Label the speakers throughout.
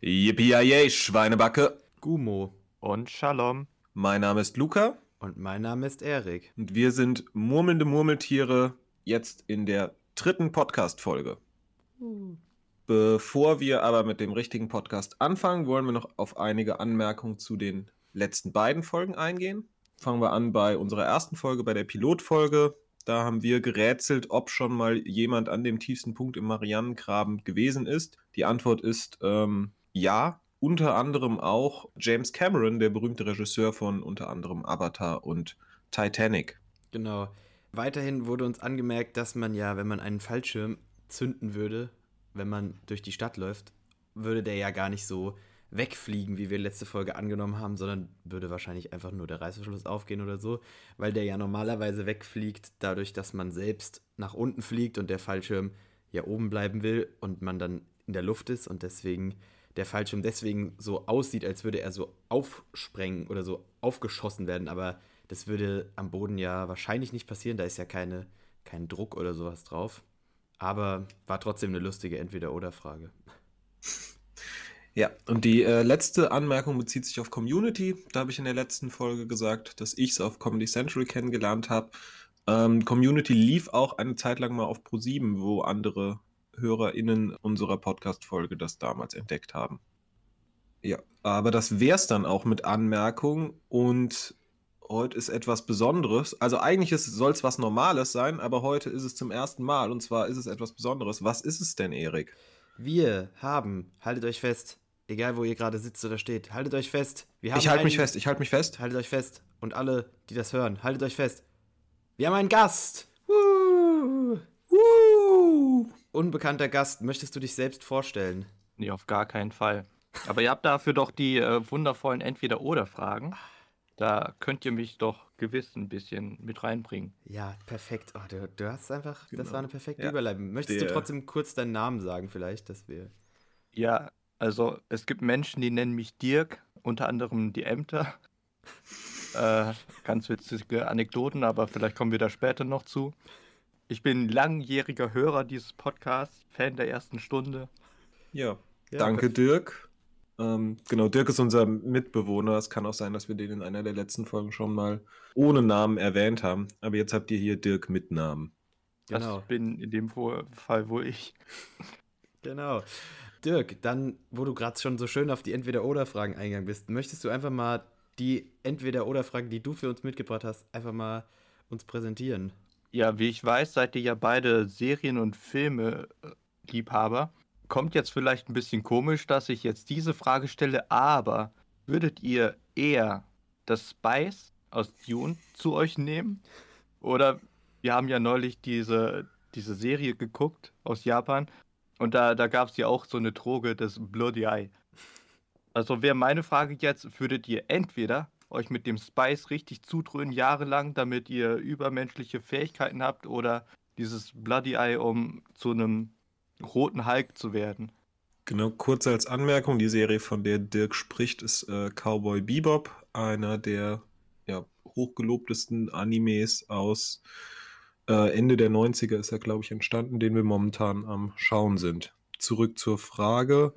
Speaker 1: Yippie Schweinebacke.
Speaker 2: Gumo.
Speaker 3: Und Shalom.
Speaker 1: Mein Name ist Luca.
Speaker 2: Und mein Name ist Erik.
Speaker 1: Und wir sind murmelnde Murmeltiere jetzt in der dritten Podcast-Folge. Bevor wir aber mit dem richtigen Podcast anfangen, wollen wir noch auf einige Anmerkungen zu den letzten beiden Folgen eingehen. Fangen wir an bei unserer ersten Folge, bei der Pilotfolge. Da haben wir gerätselt, ob schon mal jemand an dem tiefsten Punkt im Marianengraben gewesen ist. Die Antwort ist ähm, ja. Unter anderem auch James Cameron, der berühmte Regisseur von unter anderem Avatar und Titanic.
Speaker 2: Genau. Weiterhin wurde uns angemerkt, dass man ja, wenn man einen Fallschirm zünden würde, wenn man durch die Stadt läuft, würde der ja gar nicht so wegfliegen, wie wir letzte Folge angenommen haben, sondern würde wahrscheinlich einfach nur der Reißverschluss aufgehen oder so, weil der ja normalerweise wegfliegt, dadurch, dass man selbst nach unten fliegt und der Fallschirm ja oben bleiben will und man dann in der Luft ist und deswegen der Fallschirm deswegen so aussieht, als würde er so aufsprengen oder so aufgeschossen werden, aber das würde am Boden ja wahrscheinlich nicht passieren, da ist ja keine, kein Druck oder sowas drauf. Aber war trotzdem eine lustige Entweder-Oder-Frage.
Speaker 1: Ja, und die äh, letzte Anmerkung bezieht sich auf Community. Da habe ich in der letzten Folge gesagt, dass ich es auf Comedy Central kennengelernt habe. Ähm, Community lief auch eine Zeit lang mal auf Pro7, wo andere HörerInnen unserer Podcast-Folge das damals entdeckt haben. Ja, aber das wäre es dann auch mit Anmerkungen und heute ist etwas Besonderes. Also eigentlich soll es was Normales sein, aber heute ist es zum ersten Mal und zwar ist es etwas Besonderes. Was ist es denn, Erik?
Speaker 2: Wir haben, haltet euch fest, egal wo ihr gerade sitzt oder steht, haltet euch fest.
Speaker 1: ich halte mich fest, ich halte mich fest.
Speaker 2: Haltet euch fest. Und alle, die das hören, haltet euch fest. Wir haben einen Gast. Unbekannter Gast, möchtest du dich selbst vorstellen?
Speaker 3: Nee, auf gar keinen Fall. Aber ihr habt dafür doch die äh, wundervollen Entweder-Oder-Fragen. Da könnt ihr mich doch gewiss ein bisschen mit reinbringen.
Speaker 2: Ja, perfekt. Oh, du, du hast einfach, genau. das war eine perfekte ja. Überleitung. Möchtest Der. du trotzdem kurz deinen Namen sagen, vielleicht, dass wir.
Speaker 3: Ja, also es gibt Menschen, die nennen mich Dirk, unter anderem die Ämter. äh, ganz witzige Anekdoten, aber vielleicht kommen wir da später noch zu. Ich bin langjähriger Hörer dieses Podcasts, Fan der ersten Stunde.
Speaker 1: Ja, ja danke Dirk. Ähm, genau, Dirk ist unser Mitbewohner. Es kann auch sein, dass wir den in einer der letzten Folgen schon mal ohne Namen erwähnt haben. Aber jetzt habt ihr hier Dirk mit Namen.
Speaker 3: Genau. Das bin in dem Fall wohl ich.
Speaker 2: Genau. Dirk, dann, wo du gerade schon so schön auf die Entweder-Oder-Fragen eingegangen bist, möchtest du einfach mal die Entweder-Oder-Fragen, die du für uns mitgebracht hast, einfach mal uns präsentieren?
Speaker 3: Ja, wie ich weiß, seid ihr ja beide Serien- und Filme-Liebhaber. Kommt jetzt vielleicht ein bisschen komisch, dass ich jetzt diese Frage stelle, aber würdet ihr eher das Spice aus Dune zu euch nehmen? Oder wir haben ja neulich diese, diese Serie geguckt aus Japan und da, da gab es ja auch so eine Droge, das Bloody Eye. Also wäre meine Frage jetzt, würdet ihr entweder euch mit dem Spice richtig zudröhnen jahrelang, damit ihr übermenschliche Fähigkeiten habt oder dieses Bloody Eye, um zu einem roten Hulk zu werden.
Speaker 1: Genau, kurz als Anmerkung, die Serie, von der Dirk spricht, ist äh, Cowboy Bebop, einer der ja, hochgelobtesten Animes aus äh, Ende der 90er ist er, glaube ich, entstanden, den wir momentan am Schauen sind. Zurück zur Frage,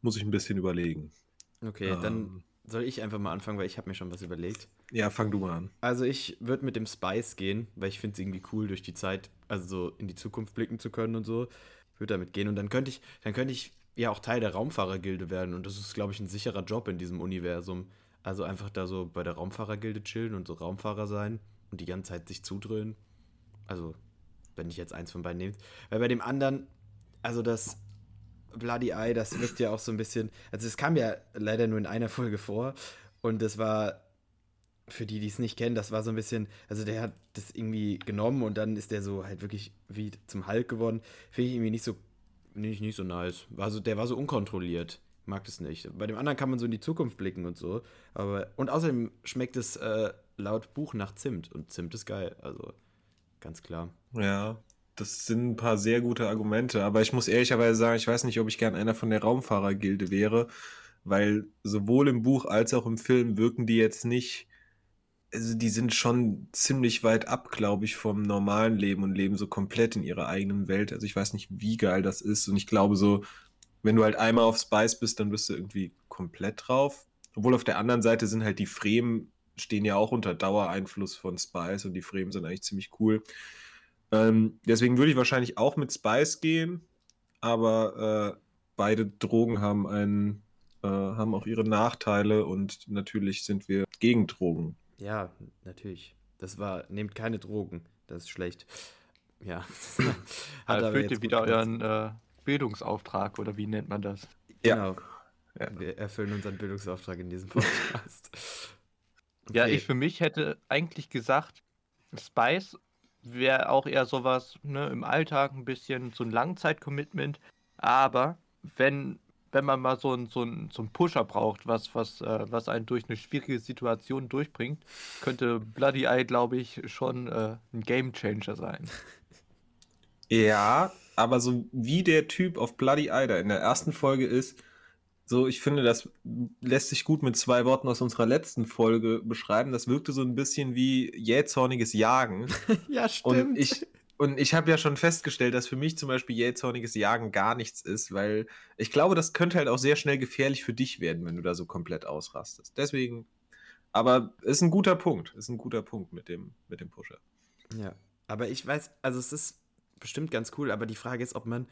Speaker 1: muss ich ein bisschen überlegen.
Speaker 2: Okay, ähm, dann soll ich einfach mal anfangen, weil ich habe mir schon was überlegt.
Speaker 1: Ja, fang du mal an.
Speaker 2: Also ich würde mit dem Spice gehen, weil ich finde es irgendwie cool, durch die Zeit, also so in die Zukunft blicken zu können und so. Ich würde damit gehen und dann könnte ich, dann könnte ich ja auch Teil der Raumfahrergilde werden und das ist, glaube ich, ein sicherer Job in diesem Universum. Also einfach da so bei der Raumfahrergilde chillen und so Raumfahrer sein und die ganze Zeit sich zudröhnen. Also, wenn ich jetzt eins von beiden nehme. Weil bei dem anderen, also das Bloody Eye, das wirkt ja auch so ein bisschen. Also es kam ja leider nur in einer Folge vor. Und das war, für die, die es nicht kennen, das war so ein bisschen, also der hat das irgendwie genommen und dann ist der so halt wirklich wie zum Hulk geworden. Finde ich irgendwie nicht so, nicht, nicht so nice. War so, der war so unkontrolliert. Mag das nicht. Bei dem anderen kann man so in die Zukunft blicken und so. Aber, und außerdem schmeckt es äh, laut Buch nach Zimt. Und Zimt ist geil. Also, ganz klar.
Speaker 1: Ja, das sind ein paar sehr gute Argumente, aber ich muss ehrlicherweise sagen, ich weiß nicht, ob ich gern einer von der Raumfahrergilde wäre, weil sowohl im Buch als auch im Film wirken die jetzt nicht, also die sind schon ziemlich weit ab, glaube ich, vom normalen Leben und leben so komplett in ihrer eigenen Welt. Also ich weiß nicht, wie geil das ist und ich glaube so, wenn du halt einmal auf Spice bist, dann bist du irgendwie komplett drauf. Obwohl auf der anderen Seite sind halt die Fremen, stehen ja auch unter Dauereinfluss von Spice und die Fremen sind eigentlich ziemlich cool. Ähm, deswegen würde ich wahrscheinlich auch mit Spice gehen, aber äh, beide Drogen haben einen, äh, haben auch ihre Nachteile und natürlich sind wir gegen Drogen.
Speaker 2: Ja, natürlich. Das war, nehmt keine Drogen. Das ist schlecht. Ja.
Speaker 3: Hat erfüllt ihr wieder euren äh, Bildungsauftrag oder wie nennt man das?
Speaker 2: Genau. Ja. Wir erfüllen unseren Bildungsauftrag in diesem Podcast.
Speaker 3: okay. Ja, ich für mich hätte eigentlich gesagt, Spice wäre auch eher sowas ne, im Alltag ein bisschen so ein Langzeit-Commitment. Aber wenn, wenn man mal so einen so so ein Pusher braucht, was, was, äh, was einen durch eine schwierige Situation durchbringt, könnte Bloody Eye, glaube ich, schon äh, ein Game Changer sein.
Speaker 1: Ja, aber so wie der Typ auf Bloody Eye in der ersten Folge ist, so, ich finde, das lässt sich gut mit zwei Worten aus unserer letzten Folge beschreiben. Das wirkte so ein bisschen wie jähzorniges Jagen.
Speaker 2: ja, stimmt.
Speaker 1: Und ich, und ich habe ja schon festgestellt, dass für mich zum Beispiel jähzorniges Jagen gar nichts ist, weil ich glaube, das könnte halt auch sehr schnell gefährlich für dich werden, wenn du da so komplett ausrastest. Deswegen, aber ist ein guter Punkt. Ist ein guter Punkt mit dem, mit dem Pusher.
Speaker 2: Ja, aber ich weiß, also es ist bestimmt ganz cool, aber die Frage ist, ob man,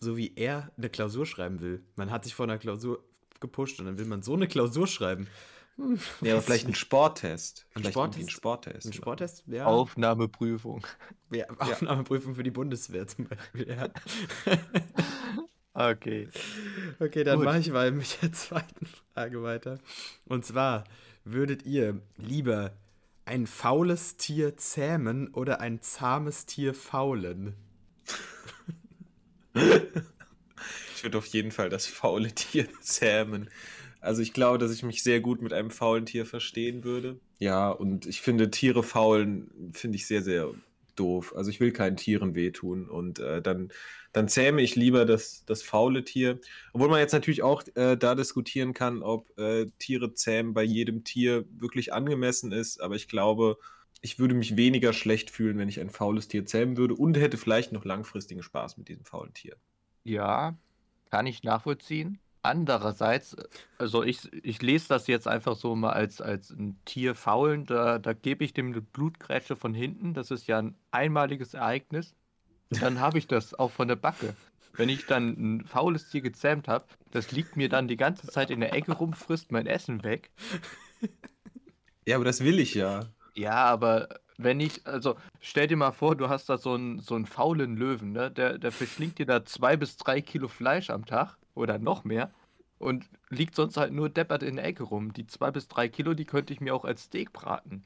Speaker 2: so wie er, eine Klausur schreiben will. Man hat sich vor einer Klausur gepusht und dann will man so eine Klausur schreiben.
Speaker 1: Hm, ja, aber vielleicht ein Sporttest.
Speaker 2: Ein Sporttest? Ein Sporttest. Ein Sporttest,
Speaker 3: ja. Aufnahmeprüfung.
Speaker 2: Ja, Aufnahmeprüfung für die Bundeswehr zum Beispiel, ja.
Speaker 3: okay.
Speaker 2: Okay, dann mache ich mal mit der zweiten Frage weiter. Und zwar, würdet ihr lieber ein faules Tier zähmen oder ein zahmes Tier faulen?
Speaker 1: Ich würde auf jeden Fall das faule Tier zähmen. Also ich glaube, dass ich mich sehr gut mit einem faulen Tier verstehen würde. Ja, und ich finde Tiere faulen, finde ich sehr, sehr doof. Also ich will keinen Tieren wehtun und äh, dann, dann zähme ich lieber das, das faule Tier. Obwohl man jetzt natürlich auch äh, da diskutieren kann, ob äh, Tiere zähmen bei jedem Tier wirklich angemessen ist. Aber ich glaube, ich würde mich weniger schlecht fühlen, wenn ich ein faules Tier zähmen würde und hätte vielleicht noch langfristigen Spaß mit diesem faulen Tier.
Speaker 3: Ja, kann ich nachvollziehen. Andererseits, also ich, ich lese das jetzt einfach so mal als, als ein Tier faulen, da, da gebe ich dem eine Blutgrätsche von hinten, das ist ja ein einmaliges Ereignis. Dann habe ich das auch von der Backe. Wenn ich dann ein faules Tier gezähmt habe, das liegt mir dann die ganze Zeit in der Ecke rum, frisst mein Essen weg.
Speaker 1: Ja, aber das will ich ja.
Speaker 3: Ja, aber wenn ich, also stell dir mal vor, du hast da so einen, so einen faulen Löwen, ne? Der, der verschlingt dir da zwei bis drei Kilo Fleisch am Tag oder noch mehr und liegt sonst halt nur deppert in der Ecke rum. Die zwei bis drei Kilo, die könnte ich mir auch als Steak braten.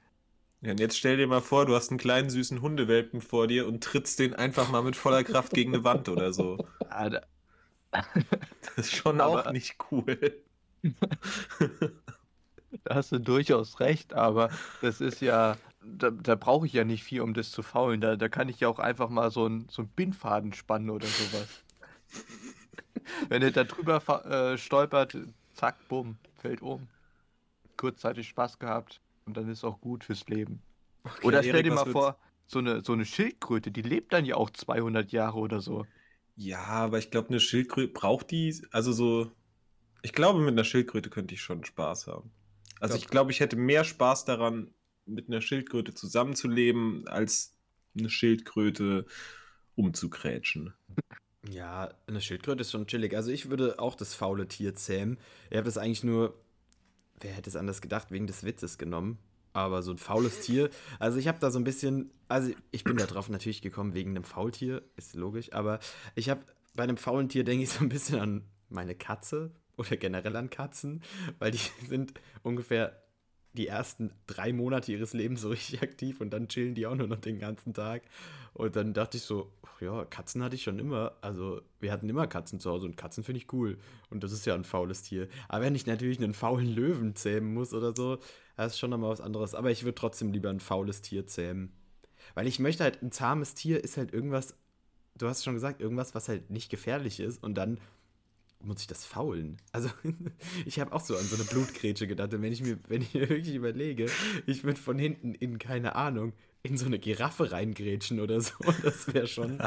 Speaker 1: Ja, und jetzt stell dir mal vor, du hast einen kleinen süßen Hundewelpen vor dir und trittst den einfach mal mit voller Kraft gegen eine Wand oder so.
Speaker 3: Ah, da...
Speaker 1: Das ist schon aber... auch nicht cool.
Speaker 3: da hast du durchaus recht, aber das ist ja, da, da brauche ich ja nicht viel, um das zu faulen. Da, da kann ich ja auch einfach mal so einen so Bindfaden spannen oder sowas. Wenn er da drüber äh, stolpert, zack, bumm, fällt um. Kurzzeitig Spaß gehabt und dann ist auch gut fürs Leben. Okay, oder stell Erik, dir mal vor, so eine, so eine Schildkröte, die lebt dann ja auch 200 Jahre oder so.
Speaker 1: Ja, aber ich glaube, eine Schildkröte braucht die, also so, ich glaube, mit einer Schildkröte könnte ich schon Spaß haben. Also ich glaube, ich hätte mehr Spaß daran, mit einer Schildkröte zusammenzuleben, als eine Schildkröte umzukrätschen.
Speaker 2: Ja, eine Schildkröte ist schon chillig. Also ich würde auch das faule Tier zähmen. Ihr habt es eigentlich nur, wer hätte es anders gedacht, wegen des Witzes genommen. Aber so ein faules Tier, also ich habe da so ein bisschen, also ich bin da drauf natürlich gekommen wegen einem Faultier, ist logisch, aber ich habe bei einem faulen Tier denke ich so ein bisschen an meine Katze oder generell an Katzen, weil die sind ungefähr die ersten drei Monate ihres Lebens so richtig aktiv und dann chillen die auch nur noch den ganzen Tag. Und dann dachte ich so, ja, Katzen hatte ich schon immer. Also wir hatten immer Katzen zu Hause und Katzen finde ich cool. Und das ist ja ein faules Tier. Aber wenn ich natürlich einen faulen Löwen zähmen muss oder so, das ist schon nochmal was anderes. Aber ich würde trotzdem lieber ein faules Tier zähmen. Weil ich möchte halt, ein zahmes Tier ist halt irgendwas, du hast schon gesagt, irgendwas, was halt nicht gefährlich ist. Und dann muss ich das faulen? Also, ich habe auch so an so eine Blutgrätsche gedacht. Und wenn ich mir, wenn ich mir wirklich überlege, ich würde von hinten in, keine Ahnung, in so eine Giraffe reingrätschen oder so, das wäre schon.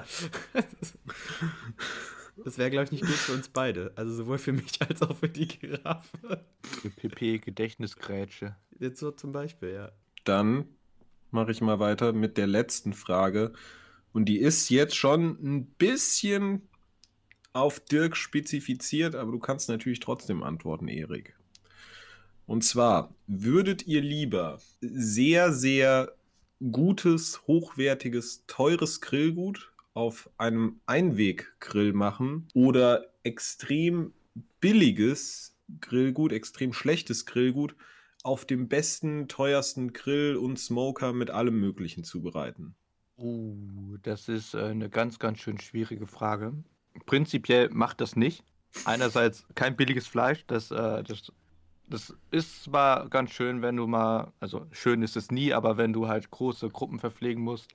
Speaker 2: Das wäre, glaube ich, nicht gut für uns beide. Also sowohl für mich als auch für die Giraffe.
Speaker 3: Für PP Gedächtnisgrätsche.
Speaker 2: Jetzt so zum Beispiel, ja.
Speaker 1: Dann mache ich mal weiter mit der letzten Frage. Und die ist jetzt schon ein bisschen auf Dirk spezifiziert, aber du kannst natürlich trotzdem antworten, Erik. Und zwar, würdet ihr lieber sehr, sehr gutes, hochwertiges, teures Grillgut auf einem Einweggrill machen oder extrem billiges Grillgut, extrem schlechtes Grillgut auf dem besten, teuersten Grill und Smoker mit allem Möglichen zubereiten?
Speaker 3: Uh, das ist äh, eine ganz, ganz schön schwierige Frage. Prinzipiell macht das nicht. Einerseits kein billiges Fleisch, das, äh, das, das ist zwar ganz schön, wenn du mal, also schön ist es nie, aber wenn du halt große Gruppen verpflegen musst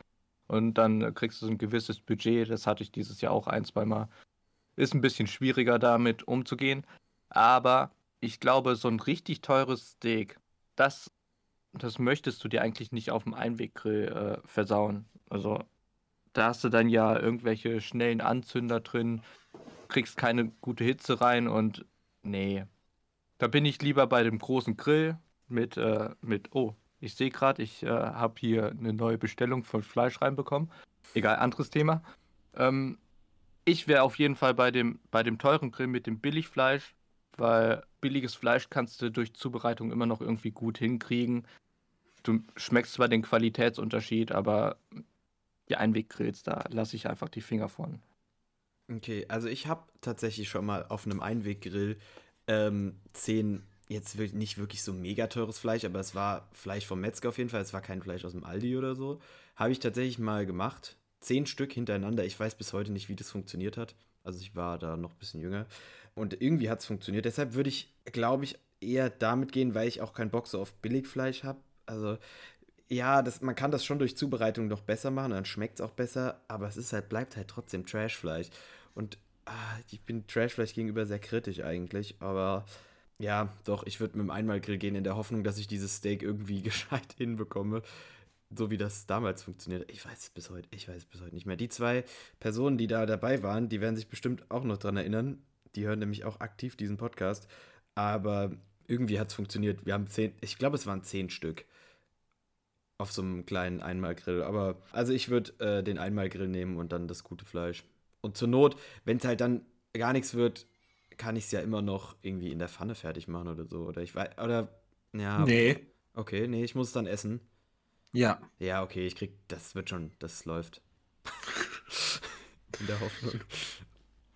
Speaker 3: und dann kriegst du so ein gewisses Budget, das hatte ich dieses Jahr auch ein, zwei Mal, ist ein bisschen schwieriger damit umzugehen. Aber ich glaube, so ein richtig teures Steak, das, das möchtest du dir eigentlich nicht auf dem Einweggrill äh, versauen. Also da hast du dann ja irgendwelche schnellen Anzünder drin, kriegst keine gute Hitze rein und nee. Da bin ich lieber bei dem großen Grill mit, äh, mit oh, ich sehe gerade, ich äh, habe hier eine neue Bestellung von Fleisch reinbekommen. Egal, anderes Thema. Ähm, ich wäre auf jeden Fall bei dem, bei dem teuren Grill mit dem Billigfleisch, weil billiges Fleisch kannst du durch Zubereitung immer noch irgendwie gut hinkriegen. Du schmeckst zwar den Qualitätsunterschied, aber die Einweggrills, da lasse ich einfach die Finger von.
Speaker 2: Okay, also ich habe tatsächlich schon mal auf einem Einweggrill ähm, zehn, jetzt nicht wirklich so mega teures Fleisch, aber es war Fleisch vom Metzger auf jeden Fall, es war kein Fleisch aus dem Aldi oder so. Habe ich tatsächlich mal gemacht. Zehn Stück hintereinander. Ich weiß bis heute nicht, wie das funktioniert hat. Also ich war da noch ein bisschen jünger. Und irgendwie hat es funktioniert. Deshalb würde ich, glaube ich, eher damit gehen, weil ich auch keinen Bock so auf Billigfleisch habe. Also ja, das, man kann das schon durch Zubereitung noch besser machen, dann schmeckt es auch besser, aber es ist halt, bleibt halt trotzdem Trashfleisch. Und ah, ich bin Trashfleisch gegenüber sehr kritisch eigentlich, aber ja, doch, ich würde mit dem Einmalgrill gehen in der Hoffnung, dass ich dieses Steak irgendwie gescheit hinbekomme. So wie das damals funktioniert. Ich weiß es bis heute, ich weiß es bis heute nicht mehr. Die zwei Personen, die da dabei waren, die werden sich bestimmt auch noch dran erinnern. Die hören nämlich auch aktiv diesen Podcast. Aber irgendwie hat es funktioniert. Wir haben zehn, ich glaube, es waren zehn Stück auf so einem kleinen Einmalgrill. Aber also ich würde äh, den Einmalgrill nehmen und dann das gute Fleisch. Und zur Not, wenn es halt dann gar nichts wird, kann ich es ja immer noch irgendwie in der Pfanne fertig machen oder so. Oder ich weiß, oder ja.
Speaker 1: Nee.
Speaker 2: Okay, nee, ich muss es dann essen.
Speaker 1: Ja.
Speaker 2: Ja, okay, ich krieg, das wird schon, das läuft. in der Hoffnung.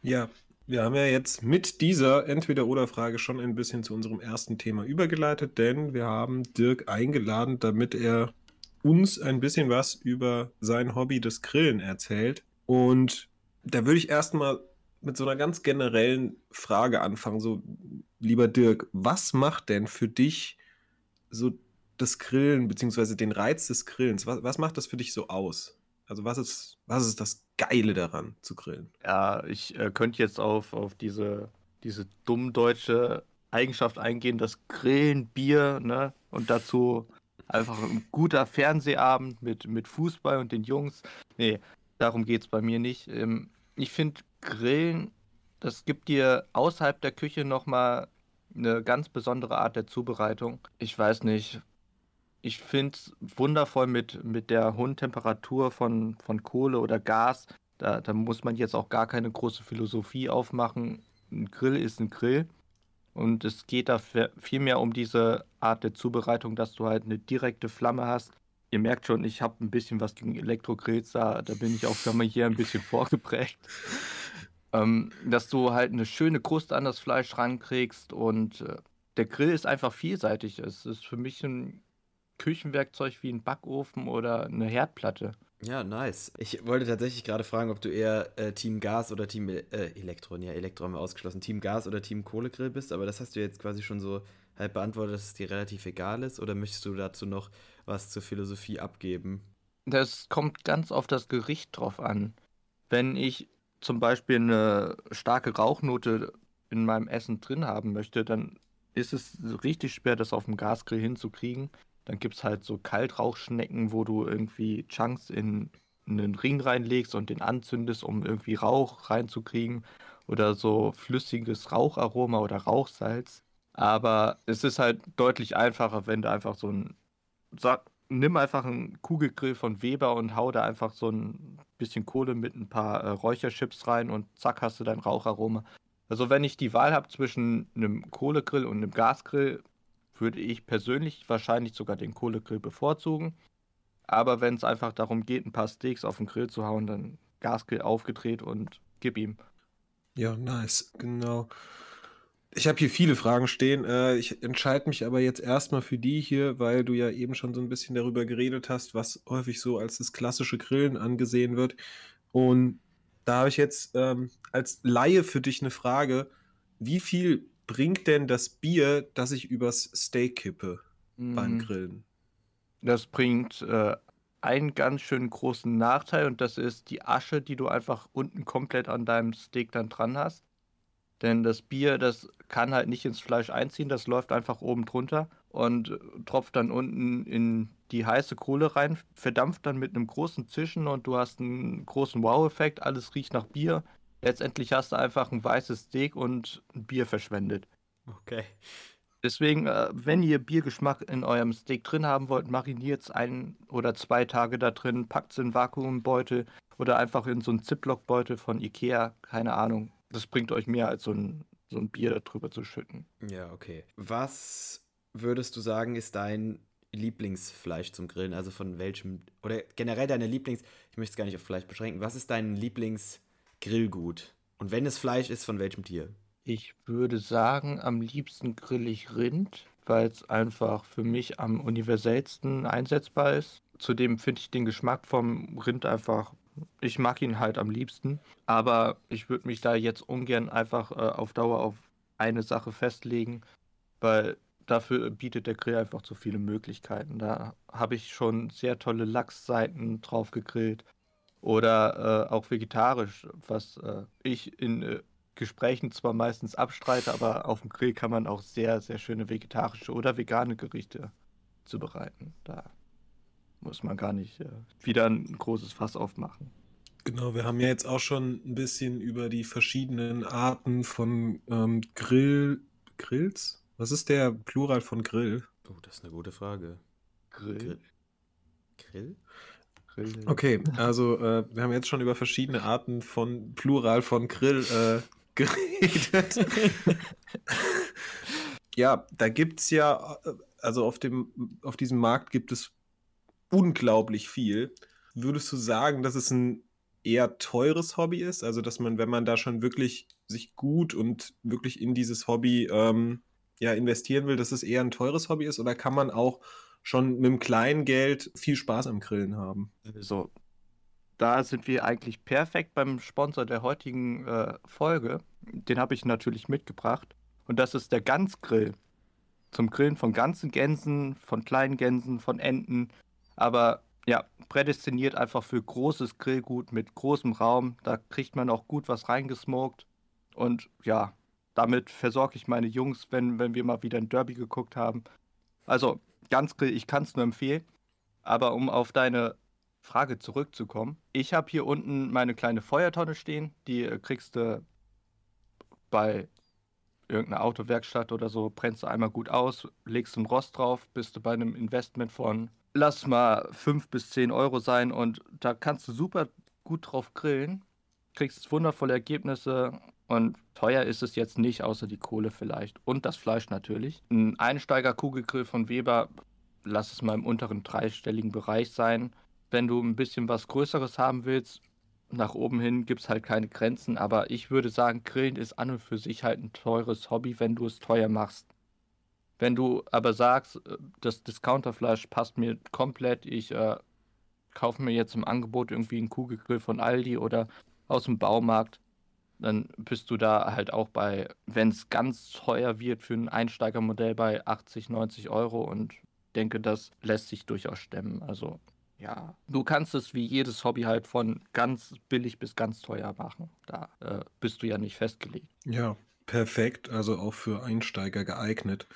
Speaker 1: Ja, wir haben ja jetzt mit dieser Entweder-Oder-Frage schon ein bisschen zu unserem ersten Thema übergeleitet, denn wir haben Dirk eingeladen, damit er uns ein bisschen was über sein Hobby des Grillen erzählt. Und da würde ich erstmal mit so einer ganz generellen Frage anfangen. So, lieber Dirk, was macht denn für dich so das Grillen, beziehungsweise den Reiz des Grillens? Was, was macht das für dich so aus? Also, was ist, was ist das Geile daran zu grillen?
Speaker 3: Ja, ich äh, könnte jetzt auf, auf diese, diese dumm deutsche Eigenschaft eingehen, das Grillen, Bier, ne? Und dazu Einfach ein guter Fernsehabend mit, mit Fußball und den Jungs. Nee, darum geht es bei mir nicht. Ähm, ich finde, Grillen, das gibt dir außerhalb der Küche nochmal eine ganz besondere Art der Zubereitung. Ich weiß nicht. Ich finde es wundervoll mit, mit der hohen Temperatur von, von Kohle oder Gas. Da, da muss man jetzt auch gar keine große Philosophie aufmachen. Ein Grill ist ein Grill. Und es geht da vielmehr um diese Art der Zubereitung, dass du halt eine direkte Flamme hast. Ihr merkt schon, ich habe ein bisschen was gegen Elektrogrills, da, da bin ich auch schon mal hier ein bisschen vorgeprägt. ähm, dass du halt eine schöne Kruste an das Fleisch rankriegst und äh, der Grill ist einfach vielseitig. Es ist für mich ein Küchenwerkzeug wie ein Backofen oder eine Herdplatte.
Speaker 2: Ja, nice. Ich wollte tatsächlich gerade fragen, ob du eher äh, Team Gas oder Team äh, Elektron, ja, Elektro haben wir ausgeschlossen, Team Gas oder Team Kohlegrill bist, aber das hast du jetzt quasi schon so halb beantwortet, dass es dir relativ egal ist, oder möchtest du dazu noch was zur Philosophie abgeben?
Speaker 3: Das kommt ganz auf das Gericht drauf an. Wenn ich zum Beispiel eine starke Rauchnote in meinem Essen drin haben möchte, dann ist es richtig schwer, das auf dem Gasgrill hinzukriegen. Dann gibt es halt so Kaltrauchschnecken, wo du irgendwie Chunks in einen Ring reinlegst und den anzündest, um irgendwie Rauch reinzukriegen oder so flüssiges Raucharoma oder Rauchsalz. Aber es ist halt deutlich einfacher, wenn du einfach so ein. Sag, nimm einfach einen Kugelgrill von Weber und hau da einfach so ein bisschen Kohle mit ein paar äh, Räucherchips rein und zack hast du dein Raucharoma. Also wenn ich die Wahl habe zwischen einem Kohlegrill und einem Gasgrill, würde ich persönlich wahrscheinlich sogar den Kohlegrill bevorzugen. Aber wenn es einfach darum geht, ein paar Steaks auf den Grill zu hauen, dann Gasgrill aufgedreht und gib ihm.
Speaker 1: Ja, nice, genau. Ich habe hier viele Fragen stehen. Äh, ich entscheide mich aber jetzt erstmal für die hier, weil du ja eben schon so ein bisschen darüber geredet hast, was häufig so als das klassische Grillen angesehen wird. Und da habe ich jetzt ähm, als Laie für dich eine Frage. Wie viel bringt denn das Bier, das ich übers Steak kippe beim
Speaker 3: Mm,
Speaker 1: Grillen?
Speaker 3: Das bringt äh, einen ganz schön großen Nachteil und das ist die Asche, die du einfach unten komplett an deinem Steak dann dran hast. Denn das Bier, das kann halt nicht ins Fleisch einziehen, das läuft einfach oben drunter und tropft dann unten in die heiße Kohle rein, verdampft dann mit einem großen Zischen und du hast einen großen Wow-Effekt, alles riecht nach Bier. Letztendlich hast du einfach ein weißes Steak und ein Bier verschwendet.
Speaker 2: Okay.
Speaker 3: Deswegen, äh, wenn ihr Biergeschmack in eurem Steak drin haben wollt, mariniert es ein oder zwei Tage da drin, packt es in Vakuumbeutel oder einfach in so einen Ziploc-Beutel von Ikea, keine Ahnung. Das bringt euch mehr als so ein, so ein Bier darüber zu schütten.
Speaker 2: Ja, okay. Was würdest du sagen, ist dein Lieblingsfleisch zum Grillen? Also von welchem, oder generell deine Lieblings, ich möchte es gar nicht auf Fleisch beschränken, was ist dein Lieblingsgrillgut? Und wenn es Fleisch ist, von welchem Tier?
Speaker 3: Ich würde sagen, am liebsten grill ich Rind, weil es einfach für mich am universellsten einsetzbar ist. Zudem finde ich den Geschmack vom Rind einfach, ich mag ihn halt am liebsten. Aber ich würde mich da jetzt ungern einfach äh, auf Dauer auf eine Sache festlegen, weil dafür bietet der Grill einfach zu viele Möglichkeiten. Da habe ich schon sehr tolle Lachsseiten drauf gegrillt. Oder äh, auch vegetarisch, was äh, ich in äh, Gesprächen zwar meistens abstreite, aber auf dem Grill kann man auch sehr, sehr schöne vegetarische oder vegane Gerichte zubereiten. Da muss man gar nicht äh, wieder ein großes Fass aufmachen.
Speaker 1: Genau, wir haben ja jetzt auch schon ein bisschen über die verschiedenen Arten von ähm, Grill, Grills? Was ist der Plural von Grill?
Speaker 2: Oh, das ist eine gute Frage.
Speaker 3: Grill?
Speaker 2: Grill?
Speaker 3: Grill.
Speaker 1: Okay, also äh, wir haben jetzt schon über verschiedene Arten von Plural von Grill äh, geredet. ja, da gibt es ja, äh, also auf, dem, auf diesem Markt gibt es unglaublich viel. Würdest du sagen, dass es ein eher teures Hobby ist? Also, dass man, wenn man da schon wirklich sich gut und wirklich in dieses Hobby ähm, ja, investieren will, dass es eher ein teures Hobby ist? Oder kann man auch schon mit einem kleinen Geld viel Spaß am Grillen haben?
Speaker 3: So, da sind wir eigentlich perfekt beim Sponsor der heutigen äh, Folge. Den habe ich natürlich mitgebracht. Und das ist der Gansgrill. Zum Grillen von ganzen Gänsen, von kleinen Gänsen, von Enten. Aber ja, prädestiniert einfach für großes Grillgut mit großem Raum. Da kriegt man auch gut was reingesmoked. Und ja, damit versorge ich meine Jungs, wenn, wenn wir mal wieder ein Derby geguckt haben. Also, Gansgrill, ich kann es nur empfehlen. Aber um auf deine Frage zurückzukommen, ich habe hier unten meine kleine Feuertonne stehen. Die äh, kriegst du bei irgendeiner Autowerkstatt oder so, brennst du einmal gut aus, legst ein Rost drauf, bist du bei einem Investment von, lass mal 5 bis 10 Euro sein und da kannst du super gut drauf grillen, kriegst wundervolle Ergebnisse und teuer ist es jetzt nicht, außer die Kohle vielleicht und das Fleisch natürlich. Ein Einsteiger-Kugelgrill von Weber, lass es mal im unteren dreistelligen Bereich sein. Wenn du ein bisschen was Größeres haben willst, nach oben hin gibt es halt keine Grenzen, aber ich würde sagen, Grillen ist an und für sich halt ein teures Hobby, wenn du es teuer machst. Wenn du aber sagst, äh, das Discounterfleisch passt mir komplett, ich äh, kaufe mir jetzt im Angebot irgendwie einen Kugelgrill von Aldi oder aus dem Baumarkt, dann bist du da halt auch bei, wenn es ganz teuer wird für ein Einsteigermodell bei 80, 90 Euro und denke, das lässt sich durchaus stemmen. Also ja, du kannst es wie jedes Hobby halt von ganz billig bis ganz teuer machen. Da äh, bist du ja nicht festgelegt.
Speaker 1: Ja, perfekt. Also auch für Einsteiger geeignet.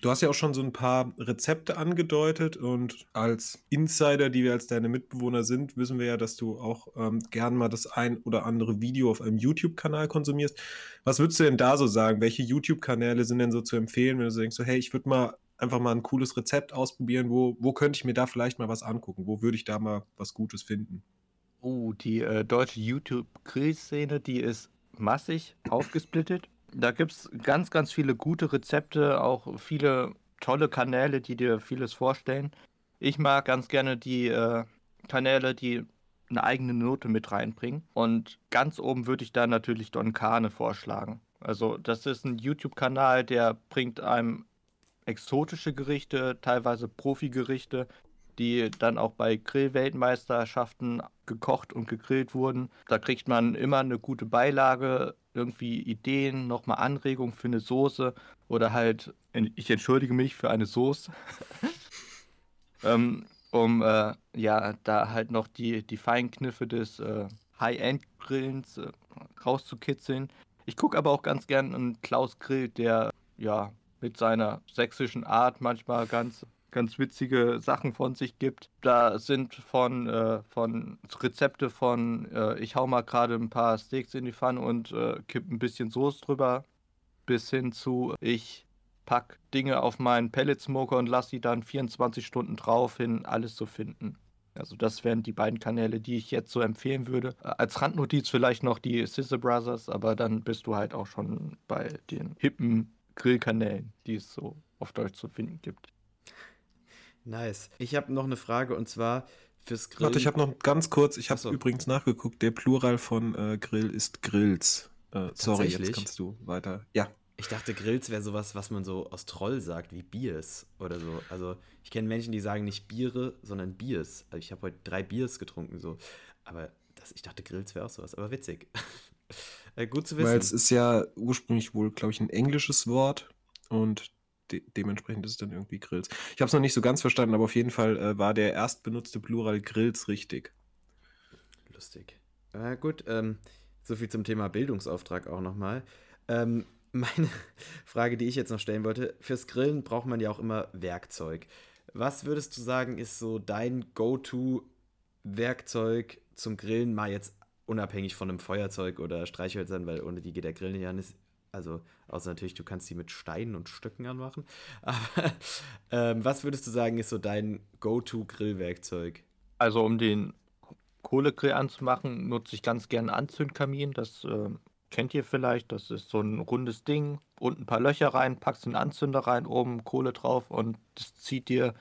Speaker 1: Du hast ja auch schon so ein paar Rezepte angedeutet und als Insider, die wir als deine Mitbewohner sind, wissen wir ja, dass du auch ähm, gern mal das ein oder andere Video auf einem YouTube-Kanal konsumierst. Was würdest du denn da so sagen? Welche YouTube-Kanäle sind denn so zu empfehlen, wenn du so denkst, so, hey, ich würde mal einfach mal ein cooles Rezept ausprobieren, wo, wo könnte ich mir da vielleicht mal was angucken? Wo würde ich da mal was Gutes finden?
Speaker 3: Oh, die äh, deutsche YouTube-Grill-Szene, die ist massig aufgesplittet. Da gibt es ganz, ganz viele gute Rezepte, auch viele tolle Kanäle, die dir vieles vorstellen. Ich mag ganz gerne die äh, Kanäle, die eine eigene Note mit reinbringen. Und ganz oben würde ich da natürlich Don Kane vorschlagen. Also das ist ein YouTube-Kanal, der bringt einem exotische Gerichte, teilweise Profi-Gerichte, die dann auch bei Grillweltmeisterschaften gekocht und gegrillt wurden. Da kriegt man immer eine gute Beilage, irgendwie Ideen, nochmal Anregungen für eine Soße oder halt, ich entschuldige mich für eine Soße, ähm, um äh, ja da halt noch die, die Feinkniffe des äh, High-End-Grillens äh, rauszukitzeln. Ich gucke aber auch ganz gern einen Klaus Grill, der ja mit seiner sächsischen Art manchmal ganz ganz witzige Sachen von sich gibt. Da sind von, äh, von Rezepte von, äh, ich hau mal gerade ein paar Steaks in die Pfanne und äh, kipp ein bisschen Soße drüber, bis hin zu, ich pack Dinge auf meinen Pellet-Smoker und lass sie dann 24 Stunden drauf hin, alles zu finden. Also das wären die beiden Kanäle, die ich jetzt so empfehlen würde. Äh, als Randnotiz vielleicht noch die Sister Brothers, aber dann bist du halt auch schon bei den hippen Grillkanälen, die es so auf Deutsch zu finden gibt.
Speaker 2: Nice. Ich habe noch eine Frage und zwar fürs Grill.
Speaker 1: Warte, ich habe noch ganz kurz, ich habe so. übrigens nachgeguckt, der Plural von äh, Grill ist Grills. Äh, sorry, jetzt kannst du weiter. Ja.
Speaker 2: Ich dachte, Grills wäre sowas, was man so aus Troll sagt, wie Biers oder so. Also, ich kenne Menschen, die sagen nicht Biere, sondern Biers. Also, ich habe heute drei Biers getrunken, so. Aber das, ich dachte, Grills wäre auch sowas. Aber witzig. äh, gut zu wissen.
Speaker 1: Weil es ist ja ursprünglich wohl, glaube ich, ein englisches Wort. Und de dementsprechend ist es dann irgendwie Grills. Ich habe es noch nicht so ganz verstanden, aber auf jeden Fall äh, war der erstbenutzte Plural Grills richtig.
Speaker 2: Lustig. Äh, gut, ähm, so viel zum Thema Bildungsauftrag auch nochmal. Ähm, meine Frage, die ich jetzt noch stellen wollte, fürs Grillen braucht man ja auch immer Werkzeug. Was würdest du sagen, ist so dein Go-To-Werkzeug zum Grillen, mal jetzt unabhängig von einem Feuerzeug oder Streichhölzern, weil ohne die geht der Grill nicht an, ist also, außer natürlich, du kannst die mit Steinen und Stöcken anmachen. Aber ähm, was würdest du sagen, ist so dein Go-To-Grillwerkzeug?
Speaker 3: Also, um den Kohlegrill anzumachen, nutze ich ganz gerne Anzündkamin. Das äh, kennt ihr vielleicht. Das ist so ein rundes Ding. Unten ein paar Löcher rein, packst den Anzünder rein, oben Kohle drauf und das zieht dir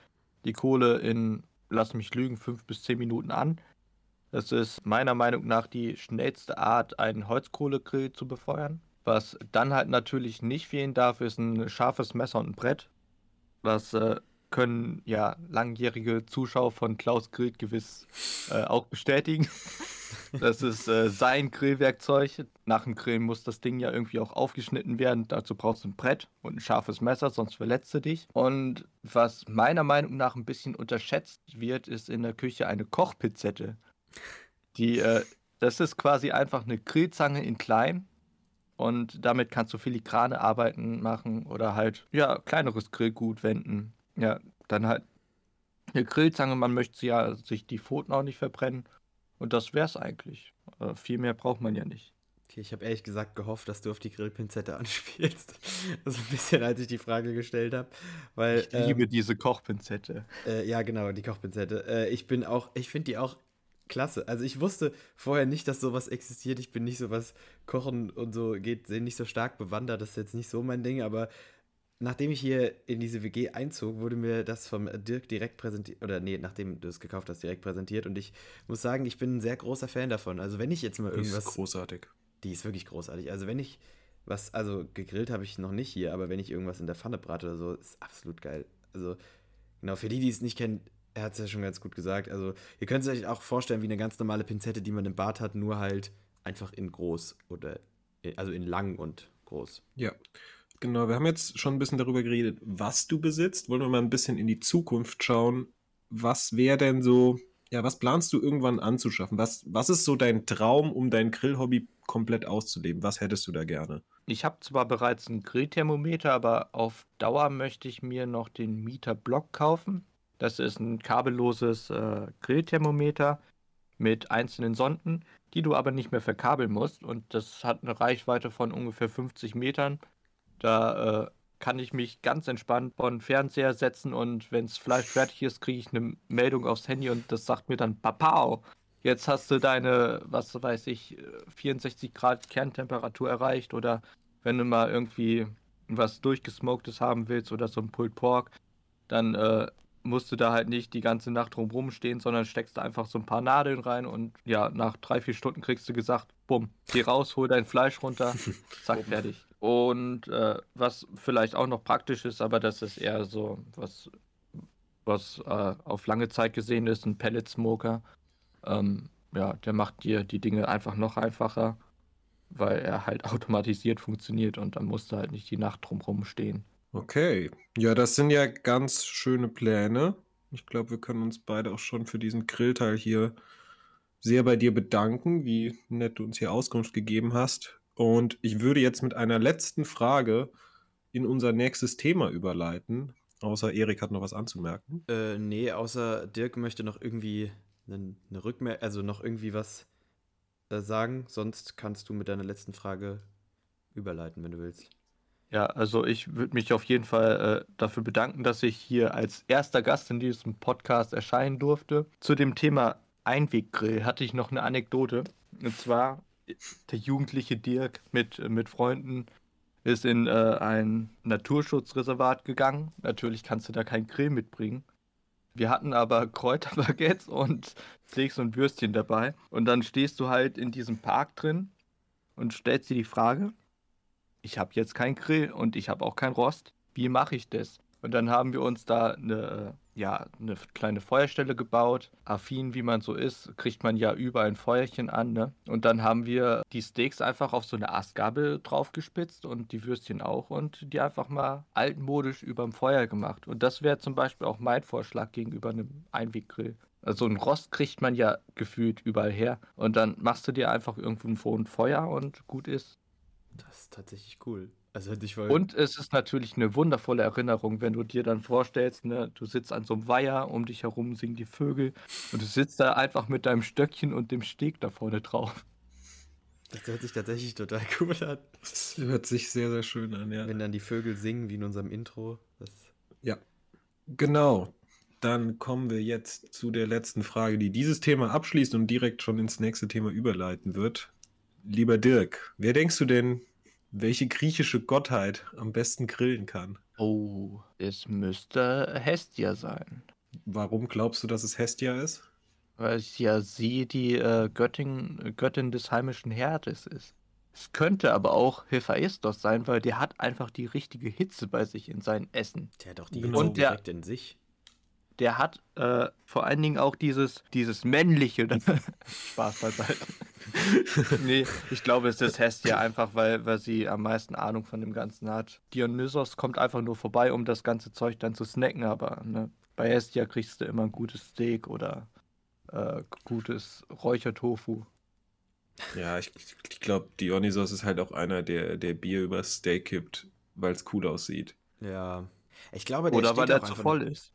Speaker 3: die Kohle in, lass mich lügen, fünf bis zehn Minuten an. Das ist meiner Meinung nach die schnellste Art, einen Holzkohlegrill zu befeuern. Was dann halt natürlich nicht fehlen darf, ist ein scharfes Messer und ein Brett. Das äh, können ja langjährige Zuschauer von Klaus Grill gewiss äh, auch bestätigen. Das ist äh, sein Grillwerkzeug. Nach dem Grillen muss das Ding ja irgendwie auch aufgeschnitten werden. Dazu brauchst du ein Brett und ein scharfes Messer, sonst verletzt du dich. Und was meiner Meinung nach ein bisschen unterschätzt wird, ist in der Küche eine Kochpizette. Die, äh, das ist quasi einfach eine Grillzange in klein und damit kannst du filigrane Arbeiten machen oder halt, ja, kleineres Grillgut wenden. Ja, dann halt eine Grillzange, man möchte ja sich die Pfoten auch nicht verbrennen. Und das wär's eigentlich. Äh, viel mehr braucht man ja nicht.
Speaker 2: Okay, ich habe ehrlich gesagt gehofft, dass du auf die Grillpinzette anspielst. Also ein bisschen, als ich die Frage gestellt habe. Weil,
Speaker 3: ich liebe ähm, diese Kochpinzette.
Speaker 2: Äh, ja, genau, die Kochpinzette. Äh, ich bin auch, ich finde die auch klasse. Also ich wusste vorher nicht, dass sowas existiert. Ich bin nicht so was Kochen und so geht, nicht so stark bewandert. Das ist jetzt nicht so mein Ding, aber nachdem ich hier in diese WG einzog, wurde mir das vom Dirk direkt präsentiert, oder nee, nachdem du es gekauft hast, direkt präsentiert. Und ich muss sagen, ich bin ein sehr großer Fan davon. Also wenn ich jetzt mal irgendwas.
Speaker 1: Die ist großartig.
Speaker 2: Die ist wirklich großartig. Also wenn ich was, also gegrillt habe ich noch nicht hier, aber wenn ich irgendwas in der Pfanne brate oder so, ist absolut geil. Also genau, für die, die es nicht kennen, er hat es ja schon ganz gut gesagt. Also, ihr könnt es euch auch vorstellen wie eine ganz normale Pinzette, die man im Bart hat, nur halt einfach in groß oder also in lang und groß.
Speaker 1: Ja. Genau, wir haben jetzt schon ein bisschen darüber geredet, was du besitzt. Wollen wir mal ein bisschen in die Zukunft schauen. Was wäre denn so, ja, was planst du irgendwann anzuschaffen? Was, was ist so dein Traum, um dein Grillhobby komplett auszuleben? Was hättest du da gerne?
Speaker 3: Ich habe zwar bereits ein Grillthermometer, aber auf Dauer möchte ich mir noch den Mieter Block kaufen. Das ist ein kabelloses äh, Grillthermometer mit einzelnen Sonden, die du aber nicht mehr verkabeln musst. Und das hat eine Reichweite von ungefähr 50 Metern. Da äh, kann ich mich ganz entspannt vor den Fernseher setzen und wenn das Fleisch fertig ist, kriege ich eine Meldung aufs Handy und das sagt mir dann, Papau, jetzt hast du deine, was weiß ich, 64 Grad Kerntemperatur erreicht oder wenn du mal irgendwie was durchgesmoktes haben willst oder so ein Pulled Pork, dann äh, musst du da halt nicht die ganze Nacht drumrum stehen, sondern steckst da einfach so ein paar Nadeln rein und ja, nach drei, vier Stunden kriegst du gesagt, bumm, geh raus, hol dein Fleisch runter, zack, fertig. Und äh, was vielleicht auch noch praktisch ist, aber das ist eher so was, was äh, auf lange Zeit gesehen ist, ein Pellet Smoker. Ähm, ja, der macht dir die Dinge einfach noch einfacher, weil er halt automatisiert funktioniert und dann musst du halt nicht die Nacht drumrum stehen.
Speaker 1: Okay. Ja, das sind ja ganz schöne Pläne. Ich glaube, wir können uns beide auch schon für diesen Grillteil hier sehr bei dir bedanken, wie nett du uns hier Auskunft gegeben hast. Und ich würde jetzt mit einer letzten Frage in unser nächstes Thema überleiten. Außer Erik hat noch was anzumerken.
Speaker 2: Äh, nee, außer Dirk möchte noch irgendwie eine, Rückmeldung, also noch irgendwie was äh, sagen. Sonst kannst du mit deiner letzten Frage überleiten, wenn du willst.
Speaker 3: Ja, also ich würde mich auf jeden Fall äh, dafür bedanken, dass ich hier als erster Gast in diesem Podcast erscheinen durfte. Zu dem Thema Einweggrill hatte ich noch eine Anekdote. Und zwar, der jugendliche Dirk mit, mit Freunden ist in äh, ein Naturschutzreservat gegangen. Natürlich kannst du da keinen Grill mitbringen. Wir hatten aber Kräuterbaguettes und Steaks und Würstchen dabei. Und dann stehst du halt in diesem Park drin und stellst dir die Frage, ich habe jetzt keinen Grill und ich habe auch kein Rost. Wie mache ich das? Und dann haben wir uns da eine, ja, eine kleine Feuerstelle gebaut. Affin, wie man so ist, kriegt man ja überall ein Feuerchen an. Ne? Und dann haben wir die Steaks einfach auf so eine Astgabel draufgespitzt und die Würstchen auch und die einfach mal altmodisch überm Feuer gemacht. Und das wäre zum Beispiel auch mein Vorschlag gegenüber einem Einweggrill. Also ein Rost kriegt man ja gefühlt überall her. Und dann machst du dir einfach irgendwo ein Feuer und gut ist.
Speaker 2: Das ist tatsächlich cool. Also hätte ich voll.
Speaker 3: Und es ist natürlich eine wundervolle Erinnerung, wenn du dir dann vorstellst, ne, du sitzt an so einem Weiher, um dich herum singen die Vögel und du sitzt da einfach mit deinem Stöckchen und dem Steg da vorne drauf.
Speaker 2: Das hört sich tatsächlich total cool an.
Speaker 1: Das hört sich sehr, sehr schön an, ja.
Speaker 2: Wenn dann die Vögel singen, wie in unserem Intro. Das
Speaker 1: Ja, genau. Dann kommen wir jetzt zu der letzten Frage, die dieses Thema abschließt und direkt schon ins nächste Thema überleiten wird. Lieber Dirk, wer denkst du denn, welche griechische Gottheit am besten grillen kann?
Speaker 3: Oh, es müsste Hestia sein.
Speaker 1: Warum glaubst du, dass es Hestia ist?
Speaker 3: Weil es ja sie die äh, Göttin, Göttin des heimischen Herdes ist. Es könnte aber auch Hephaistos sein, weil der hat einfach die richtige Hitze bei sich in seinem Essen.
Speaker 2: der hat doch die
Speaker 1: Genau.
Speaker 2: Hitze
Speaker 3: Und der-
Speaker 2: direkt in sich.
Speaker 3: Der hat äh, vor allen Dingen auch dieses, dieses männliche. Spaß beiseite. nee, ich glaube, es ist Hestia einfach, weil, weil sie am meisten Ahnung von dem Ganzen hat. Dionysos kommt einfach nur vorbei, um das ganze Zeug dann zu snacken, aber ne, bei Hestia kriegst du immer ein gutes Steak oder äh, gutes Räuchertofu.
Speaker 1: Ja, ich, ich glaube, Dionysos ist halt auch einer, der, der Bier über Steak kippt, weil es cool aussieht.
Speaker 2: Ja. Ich glaube, der
Speaker 3: Oder weil er zu voll ist.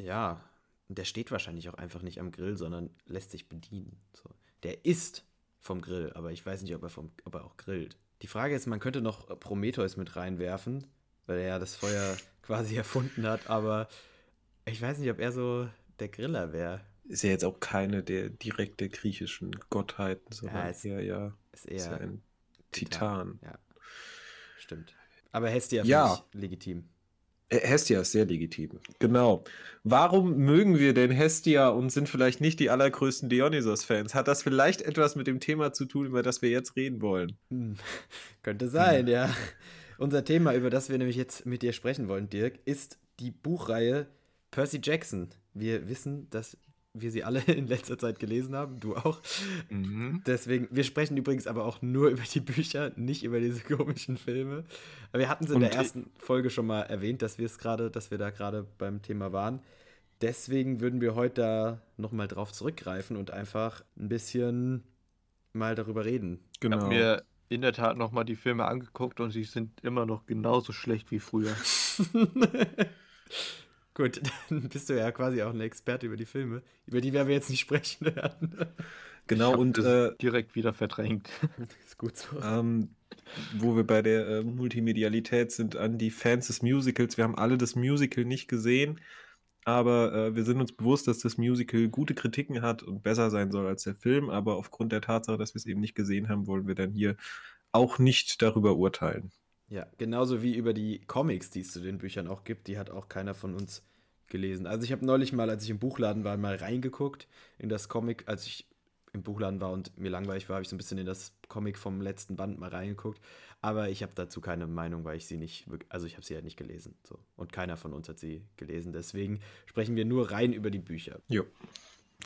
Speaker 2: Ja. Der steht wahrscheinlich auch einfach nicht am Grill, sondern lässt sich bedienen. So. Der isst vom Grill, aber ich weiß nicht, ob er, vom, ob er auch grillt. Die Frage ist, man könnte noch Prometheus mit reinwerfen, weil er ja das Feuer quasi erfunden hat, aber ich weiß nicht, ob er so der Griller wäre.
Speaker 1: Ist ja jetzt auch keine der direkte griechischen Gottheiten, sondern
Speaker 2: Ja, es-
Speaker 1: eher, ja,
Speaker 2: Ist
Speaker 1: ist ja
Speaker 2: eher
Speaker 1: ein Titan.
Speaker 2: Ja, stimmt. Aber Hestia
Speaker 1: Ja.
Speaker 2: finde ich legitim.
Speaker 1: Äh, Hestia ist sehr legitim. Genau. Warum mögen wir denn Hestia und sind vielleicht nicht die allergrößten Dionysos-Fans? Hat das vielleicht etwas mit dem Thema zu tun, über das wir jetzt reden wollen?
Speaker 2: Hm, Könnte sein, ja. Unser Thema, über das wir nämlich jetzt mit dir sprechen wollen, Dirk, ist die Buchreihe Percy Jackson. Wir wissen, dass wir sie alle in letzter Zeit gelesen haben, du auch.
Speaker 3: Mhm.
Speaker 2: Deswegen, wir sprechen übrigens aber auch nur über die Bücher, nicht über diese komischen Filme. Aber wir hatten es in
Speaker 3: Und
Speaker 2: der
Speaker 3: die-
Speaker 2: ersten Folge schon mal erwähnt, dass wir es gerade, dass wir da gerade beim Thema waren. Deswegen würden wir heute da nochmal drauf zurückgreifen und einfach ein bisschen mal darüber reden.
Speaker 3: Ich
Speaker 1: Genau.
Speaker 3: habe mir in der Tat nochmal die Filme angeguckt und sie sind immer noch genauso schlecht wie früher.
Speaker 2: Gut, dann bist du ja quasi auch ein Experte über die Filme, über die werden wir jetzt nicht sprechen werden.
Speaker 1: Genau, und
Speaker 3: das
Speaker 1: äh,
Speaker 3: direkt wieder verdrängt.
Speaker 2: ist gut so.
Speaker 1: ähm, wo wir bei der äh, Multimedialität sind, an die Fans des Musicals. Wir haben alle das Musical nicht gesehen, aber äh, wir sind uns bewusst, dass das Musical gute Kritiken hat und besser sein soll als der Film. Aber aufgrund der Tatsache, dass wir es eben nicht gesehen haben, wollen wir dann hier auch nicht darüber urteilen.
Speaker 2: Ja, genauso wie über die Comics, die es zu den Büchern auch gibt, die hat auch keiner von uns gelesen. Also ich habe neulich mal, als ich im Buchladen war, mal reingeguckt in das Comic, als ich im Buchladen war und mir langweilig war, habe ich so ein bisschen in das Comic vom letzten Band mal reingeguckt. Aber ich habe dazu keine Meinung, weil ich sie nicht, also ich habe sie ja nicht gelesen. So. Und keiner von uns hat sie gelesen. Deswegen sprechen wir nur rein über die Bücher.
Speaker 1: Jo.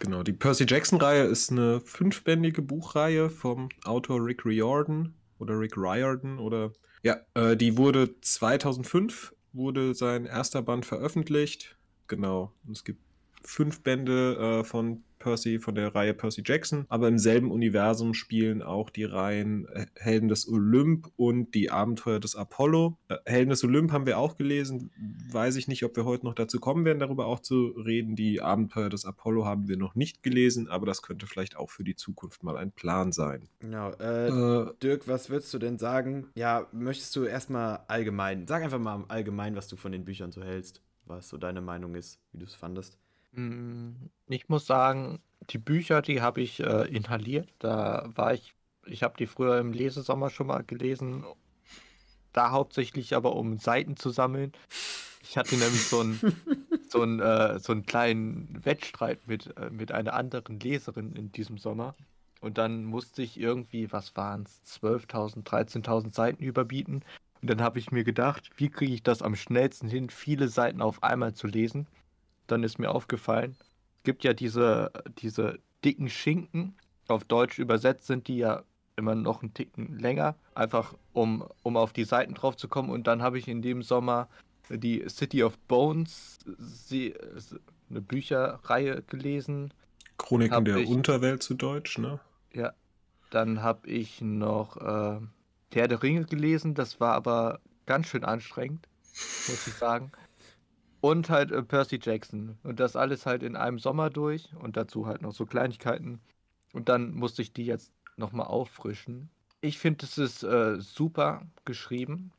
Speaker 1: Genau, die Percy Jackson-Reihe ist eine fünfbändige Buchreihe vom Autor Rick Riordan oder Rick Riordan oder ja, äh, die wurde 2005 wurde sein erster Band veröffentlicht. Genau, und es gibt fünf Bände äh, von Percy, von der Reihe Percy Jackson, aber im selben Universum spielen auch die Reihen äh, Helden des Olymp und die Abenteuer des Apollo. Äh, Helden des Olymp haben wir auch gelesen. Weiß ich nicht, ob wir heute noch dazu kommen werden, darüber auch zu reden. Die Abenteuer des Apollo haben wir noch nicht gelesen, aber das könnte vielleicht auch für die Zukunft mal ein Plan sein.
Speaker 2: Genau. Äh,
Speaker 1: Äh,
Speaker 2: Dirk, was würdest du denn sagen? Ja, möchtest du erstmal allgemein, sag einfach mal allgemein, was du von den Büchern so hältst, was so deine Meinung ist, wie du es fandest.
Speaker 3: Mm, Ich muss sagen, die Bücher, die habe ich äh, inhaliert. Da war ich, ich habe die früher im Lesesommer schon mal gelesen. Da hauptsächlich aber um Seiten zu sammeln. Ich hatte nämlich so einen, so einen, äh, so einen kleinen Wettstreit mit, äh, mit einer anderen Leserin in diesem Sommer. Und dann musste ich irgendwie, was waren es, 12.000, 13.000 Seiten überbieten. Und dann habe ich mir gedacht, wie kriege ich das am schnellsten hin, viele Seiten auf einmal zu lesen? Dann ist mir aufgefallen, es gibt ja diese, diese dicken Schinken, auf Deutsch übersetzt sind die ja immer noch einen Ticken länger, einfach um, um auf die Seiten drauf zu kommen. Und dann habe ich in dem Sommer die City of Bones, sie, eine Bücherreihe gelesen.
Speaker 1: Chroniken
Speaker 3: Hab
Speaker 1: der
Speaker 3: ich-
Speaker 1: Unterwelt zu Deutsch, ne?
Speaker 3: Ja, dann habe ich noch äh, Herr der Ringe gelesen. Das war aber ganz schön anstrengend, muss ich sagen. Und halt äh, Percy Jackson. Und das alles halt in einem Sommer durch. Und dazu halt noch so Kleinigkeiten. Und dann musste ich die jetzt nochmal auffrischen. Ich finde, es ist äh, super geschrieben.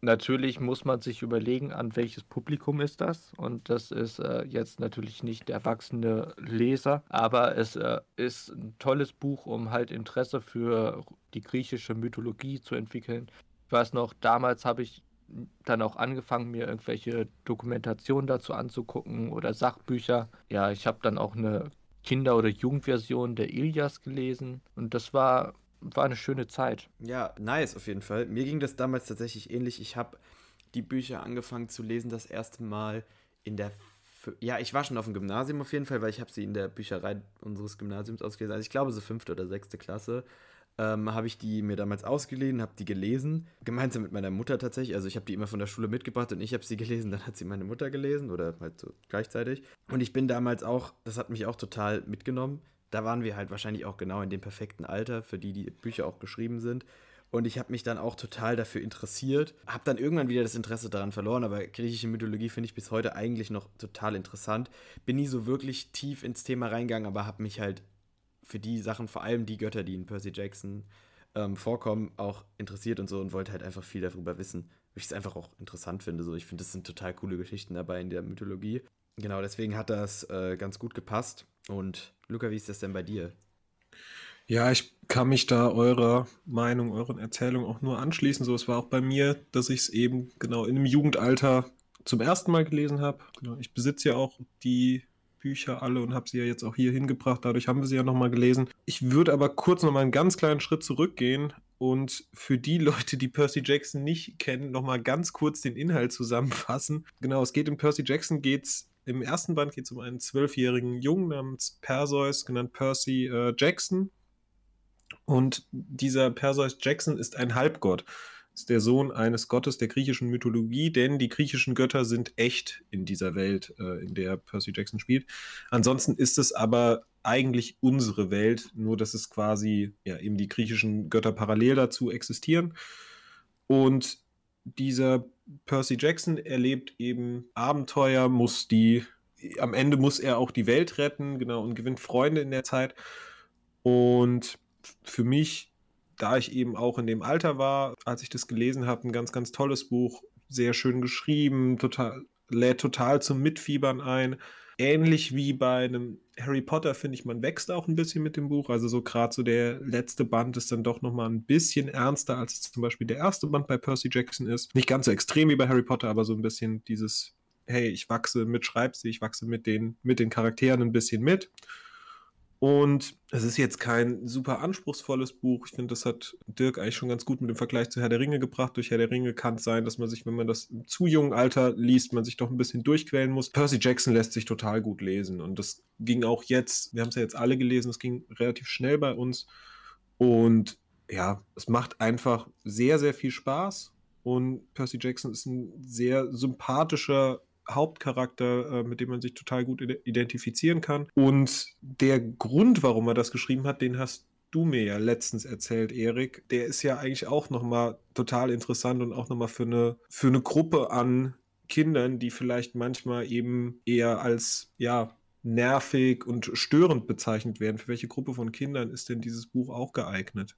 Speaker 3: Natürlich muss man sich überlegen, an welches Publikum ist das. Und das ist äh, jetzt natürlich nicht der erwachsene Leser, aber es äh, ist ein tolles Buch, um halt Interesse für die griechische Mythologie zu entwickeln. Ich weiß noch, damals habe ich dann auch angefangen, mir irgendwelche Dokumentationen dazu anzugucken oder Sachbücher. Ja, ich habe dann auch eine Kinder- oder Jugendversion der Ilias gelesen und das war, war eine schöne Zeit.
Speaker 2: Ja, nice auf jeden Fall. Mir ging das damals tatsächlich ähnlich. Ich habe die Bücher angefangen zu lesen das erste Mal in der ja, ich war schon auf dem Gymnasium auf jeden Fall, weil ich habe sie in der Bücherei unseres Gymnasiums ausgelesen. Also ich glaube so fünfte oder sechste Klasse ähm, habe ich die mir damals ausgeliehen, habe die gelesen, gemeinsam mit meiner Mutter tatsächlich. Also ich habe die immer von der Schule mitgebracht und ich habe sie gelesen, dann hat sie meine Mutter gelesen oder halt so gleichzeitig. Und ich bin damals auch, das hat mich auch total mitgenommen. Da waren wir halt wahrscheinlich auch genau in dem perfekten Alter, für die die Bücher auch geschrieben sind. Und ich habe mich dann auch total dafür interessiert. Habe dann irgendwann wieder das Interesse daran verloren, aber griechische Mythologie finde ich bis heute eigentlich noch total interessant. Bin nie so wirklich tief ins Thema reingegangen, aber habe mich halt für die Sachen, vor allem die Götter, die in Percy Jackson ähm, vorkommen, auch interessiert und so und wollte halt einfach viel darüber wissen, weil ich es einfach auch interessant finde. So, ich finde, es sind total coole Geschichten dabei in der Mythologie. Genau, deswegen hat das äh, ganz gut gepasst. Und Luca, wie ist das denn bei dir?
Speaker 1: Ja, ich kann mich da eurer Meinung, euren Erzählungen auch nur anschließen. So, es war auch bei mir, dass ich es eben genau in einem Jugendalter zum ersten Mal gelesen habe. Genau, ich besitze ja auch die Bücher alle und habe sie ja jetzt auch hier hingebracht. Dadurch haben wir sie ja nochmal gelesen. Ich würde aber kurz nochmal einen ganz kleinen Schritt zurückgehen und für die Leute, die Percy Jackson nicht kennen, nochmal ganz kurz den Inhalt zusammenfassen. Genau, es geht in Percy Jackson geht's im ersten Band geht es um einen zwölfjährigen Jungen namens Perseus, genannt Percy äh, Jackson. Und dieser Perseus Jackson ist ein Halbgott. Ist der Sohn eines Gottes der griechischen Mythologie, denn die griechischen Götter sind echt in dieser Welt, äh, in der Percy Jackson spielt. Ansonsten ist es aber eigentlich unsere Welt, nur dass es quasi ja eben die griechischen Götter parallel dazu existieren. Und dieser Percy Jackson erlebt eben Abenteuer, muss die, am Ende muss er auch die Welt retten, genau, und gewinnt Freunde in der Zeit. Und für mich, da ich eben auch in dem Alter war, als ich das gelesen habe, ein ganz, ganz tolles Buch, sehr schön geschrieben, total, lädt total zum Mitfiebern ein ähnlich wie bei einem Harry Potter, finde ich, man wächst auch ein bisschen mit dem Buch. Also so gerade so der letzte Band ist dann doch nochmal ein bisschen ernster, als zum Beispiel der erste Band bei Percy Jackson ist. Nicht ganz so extrem wie bei Harry Potter, aber so ein bisschen dieses, hey, ich wachse mit Schreibstil, ich wachse mit den, mit den Charakteren ein bisschen mit. Und es ist jetzt kein super anspruchsvolles Buch. Ich finde, das hat Dirk eigentlich schon ganz gut mit dem Vergleich zu Herr der Ringe gebracht. Durch Herr der Ringe kann es sein, dass man sich, wenn man das im zu jungen Alter liest, man sich doch ein bisschen durchquälen muss. Percy Jackson lässt sich total gut lesen. Und das ging auch jetzt, wir haben es ja jetzt alle gelesen, es ging relativ schnell bei uns. Und ja, es macht einfach sehr, sehr viel Spaß. Und Percy Jackson ist ein sehr sympathischer Hauptcharakter, äh, mit dem man sich total gut identifizieren kann. Und der Grund, warum er das geschrieben hat, den hast du mir ja letztens erzählt, Erik. Der ist ja eigentlich auch nochmal total interessant und auch nochmal für eine, für eine Gruppe an Kindern, die vielleicht manchmal eben eher als, ja, nervig und störend bezeichnet werden. Für welche Gruppe von Kindern ist denn dieses Buch auch geeignet?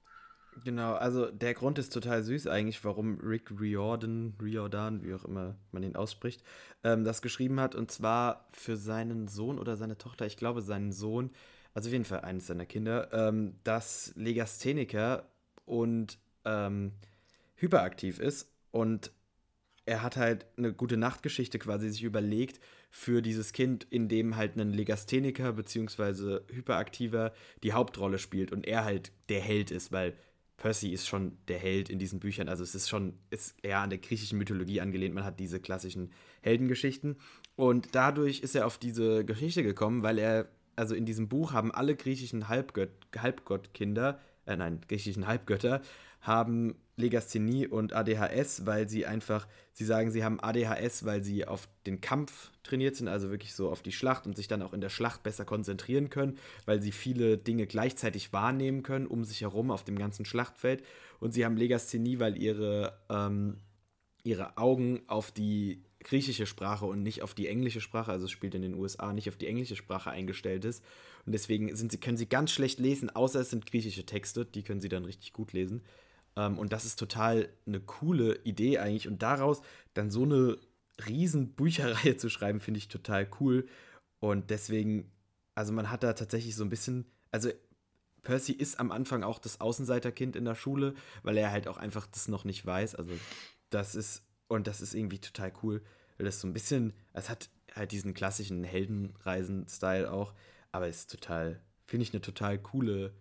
Speaker 2: Genau, also der Grund ist total süß eigentlich, warum Rick Riordan, Riordan, wie auch immer man ihn ausspricht, ähm, das geschrieben hat. Und zwar für seinen Sohn oder seine Tochter, ich glaube seinen Sohn, also auf jeden Fall eines seiner Kinder, ähm, das Legastheniker und ähm, hyperaktiv ist. Und er hat halt eine gute Nachtgeschichte quasi sich überlegt für dieses Kind, in dem halt ein Legastheniker bzw. Hyperaktiver die Hauptrolle spielt und er halt der Held ist, weil Percy ist schon der Held in diesen Büchern. Also es ist schon, ist eher an der griechischen Mythologie angelehnt. Man hat diese klassischen Heldengeschichten. Und dadurch ist er auf diese Geschichte gekommen, weil er, also in diesem Buch haben alle griechischen Halbgött, Halbgottkinder, äh nein, griechischen Halbgötter, haben Legasthenie und ADHS, weil sie einfach, sie sagen, sie haben ADHS, weil sie auf den Kampf trainiert sind, also wirklich so auf die Schlacht und sich dann auch in der Schlacht besser konzentrieren können, weil sie viele Dinge gleichzeitig wahrnehmen können, um sich herum auf dem ganzen Schlachtfeld. Und sie haben Legasthenie, weil ihre, ähm, ihre Augen auf die griechische Sprache und nicht auf die englische Sprache, also es spielt in den USA nicht auf die englische Sprache eingestellt ist. Und deswegen sind sie, können sie ganz schlecht lesen, außer es sind griechische Texte, die können sie dann richtig gut lesen. Ähm, und das ist total eine coole Idee eigentlich. Und daraus dann so eine riesen Bücherreihe zu schreiben, finde ich total cool. Und deswegen, also man hat da tatsächlich so ein bisschen, also Percy ist am Anfang auch das Außenseiterkind in der Schule, weil er halt auch einfach das noch nicht weiß. Also das ist, und das ist irgendwie total cool, weil das so ein bisschen, es hat halt diesen klassischen Heldenreisen-Style auch, aber es ist total, finde ich eine total coole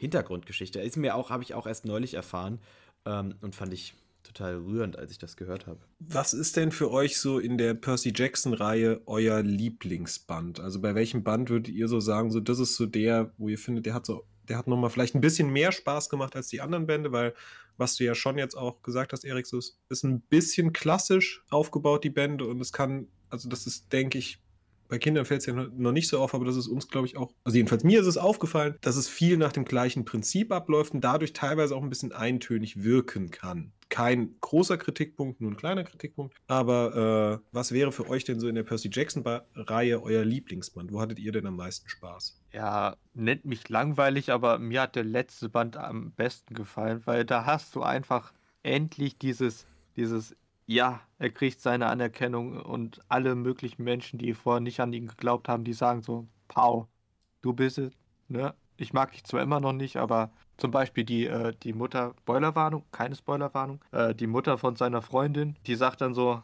Speaker 2: Hintergrundgeschichte. Ist mir auch, habe ich auch erst neulich erfahren ähm, und fand ich total rührend, als ich das gehört habe.
Speaker 1: Was ist denn für euch so in der Percy Jackson-Reihe euer Lieblingsband? Also bei welchem Band würdet ihr so sagen, so das ist so der, wo ihr findet, der hat so, der hat nochmal vielleicht ein bisschen mehr Spaß gemacht als die anderen Bände, weil was du ja schon jetzt auch gesagt hast, Erik, so ist, ist ein bisschen klassisch aufgebaut, die Bände, und es kann, also das ist, denke ich, bei Kindern fällt es ja noch nicht so auf, aber das ist uns, glaube ich, auch, also jedenfalls mir ist es aufgefallen, dass es viel nach dem gleichen Prinzip abläuft und dadurch teilweise auch ein bisschen eintönig wirken kann. Kein großer Kritikpunkt, nur ein kleiner Kritikpunkt. Aber äh, was wäre für euch denn so in der Percy Jackson-Reihe euer Lieblingsband? Wo hattet ihr denn am meisten Spaß?
Speaker 3: Ja, nennt mich langweilig, aber mir hat der letzte Band am besten gefallen, weil da hast du einfach endlich dieses, dieses ja, er kriegt seine Anerkennung und alle möglichen Menschen, die vorher nicht an ihn geglaubt haben, die sagen so, Pau, du bist es, ne? Ich mag dich zwar immer noch nicht, aber zum Beispiel die, äh, die Mutter, Spoilerwarnung, keine Spoilerwarnung, äh, die Mutter von seiner Freundin, die sagt dann so,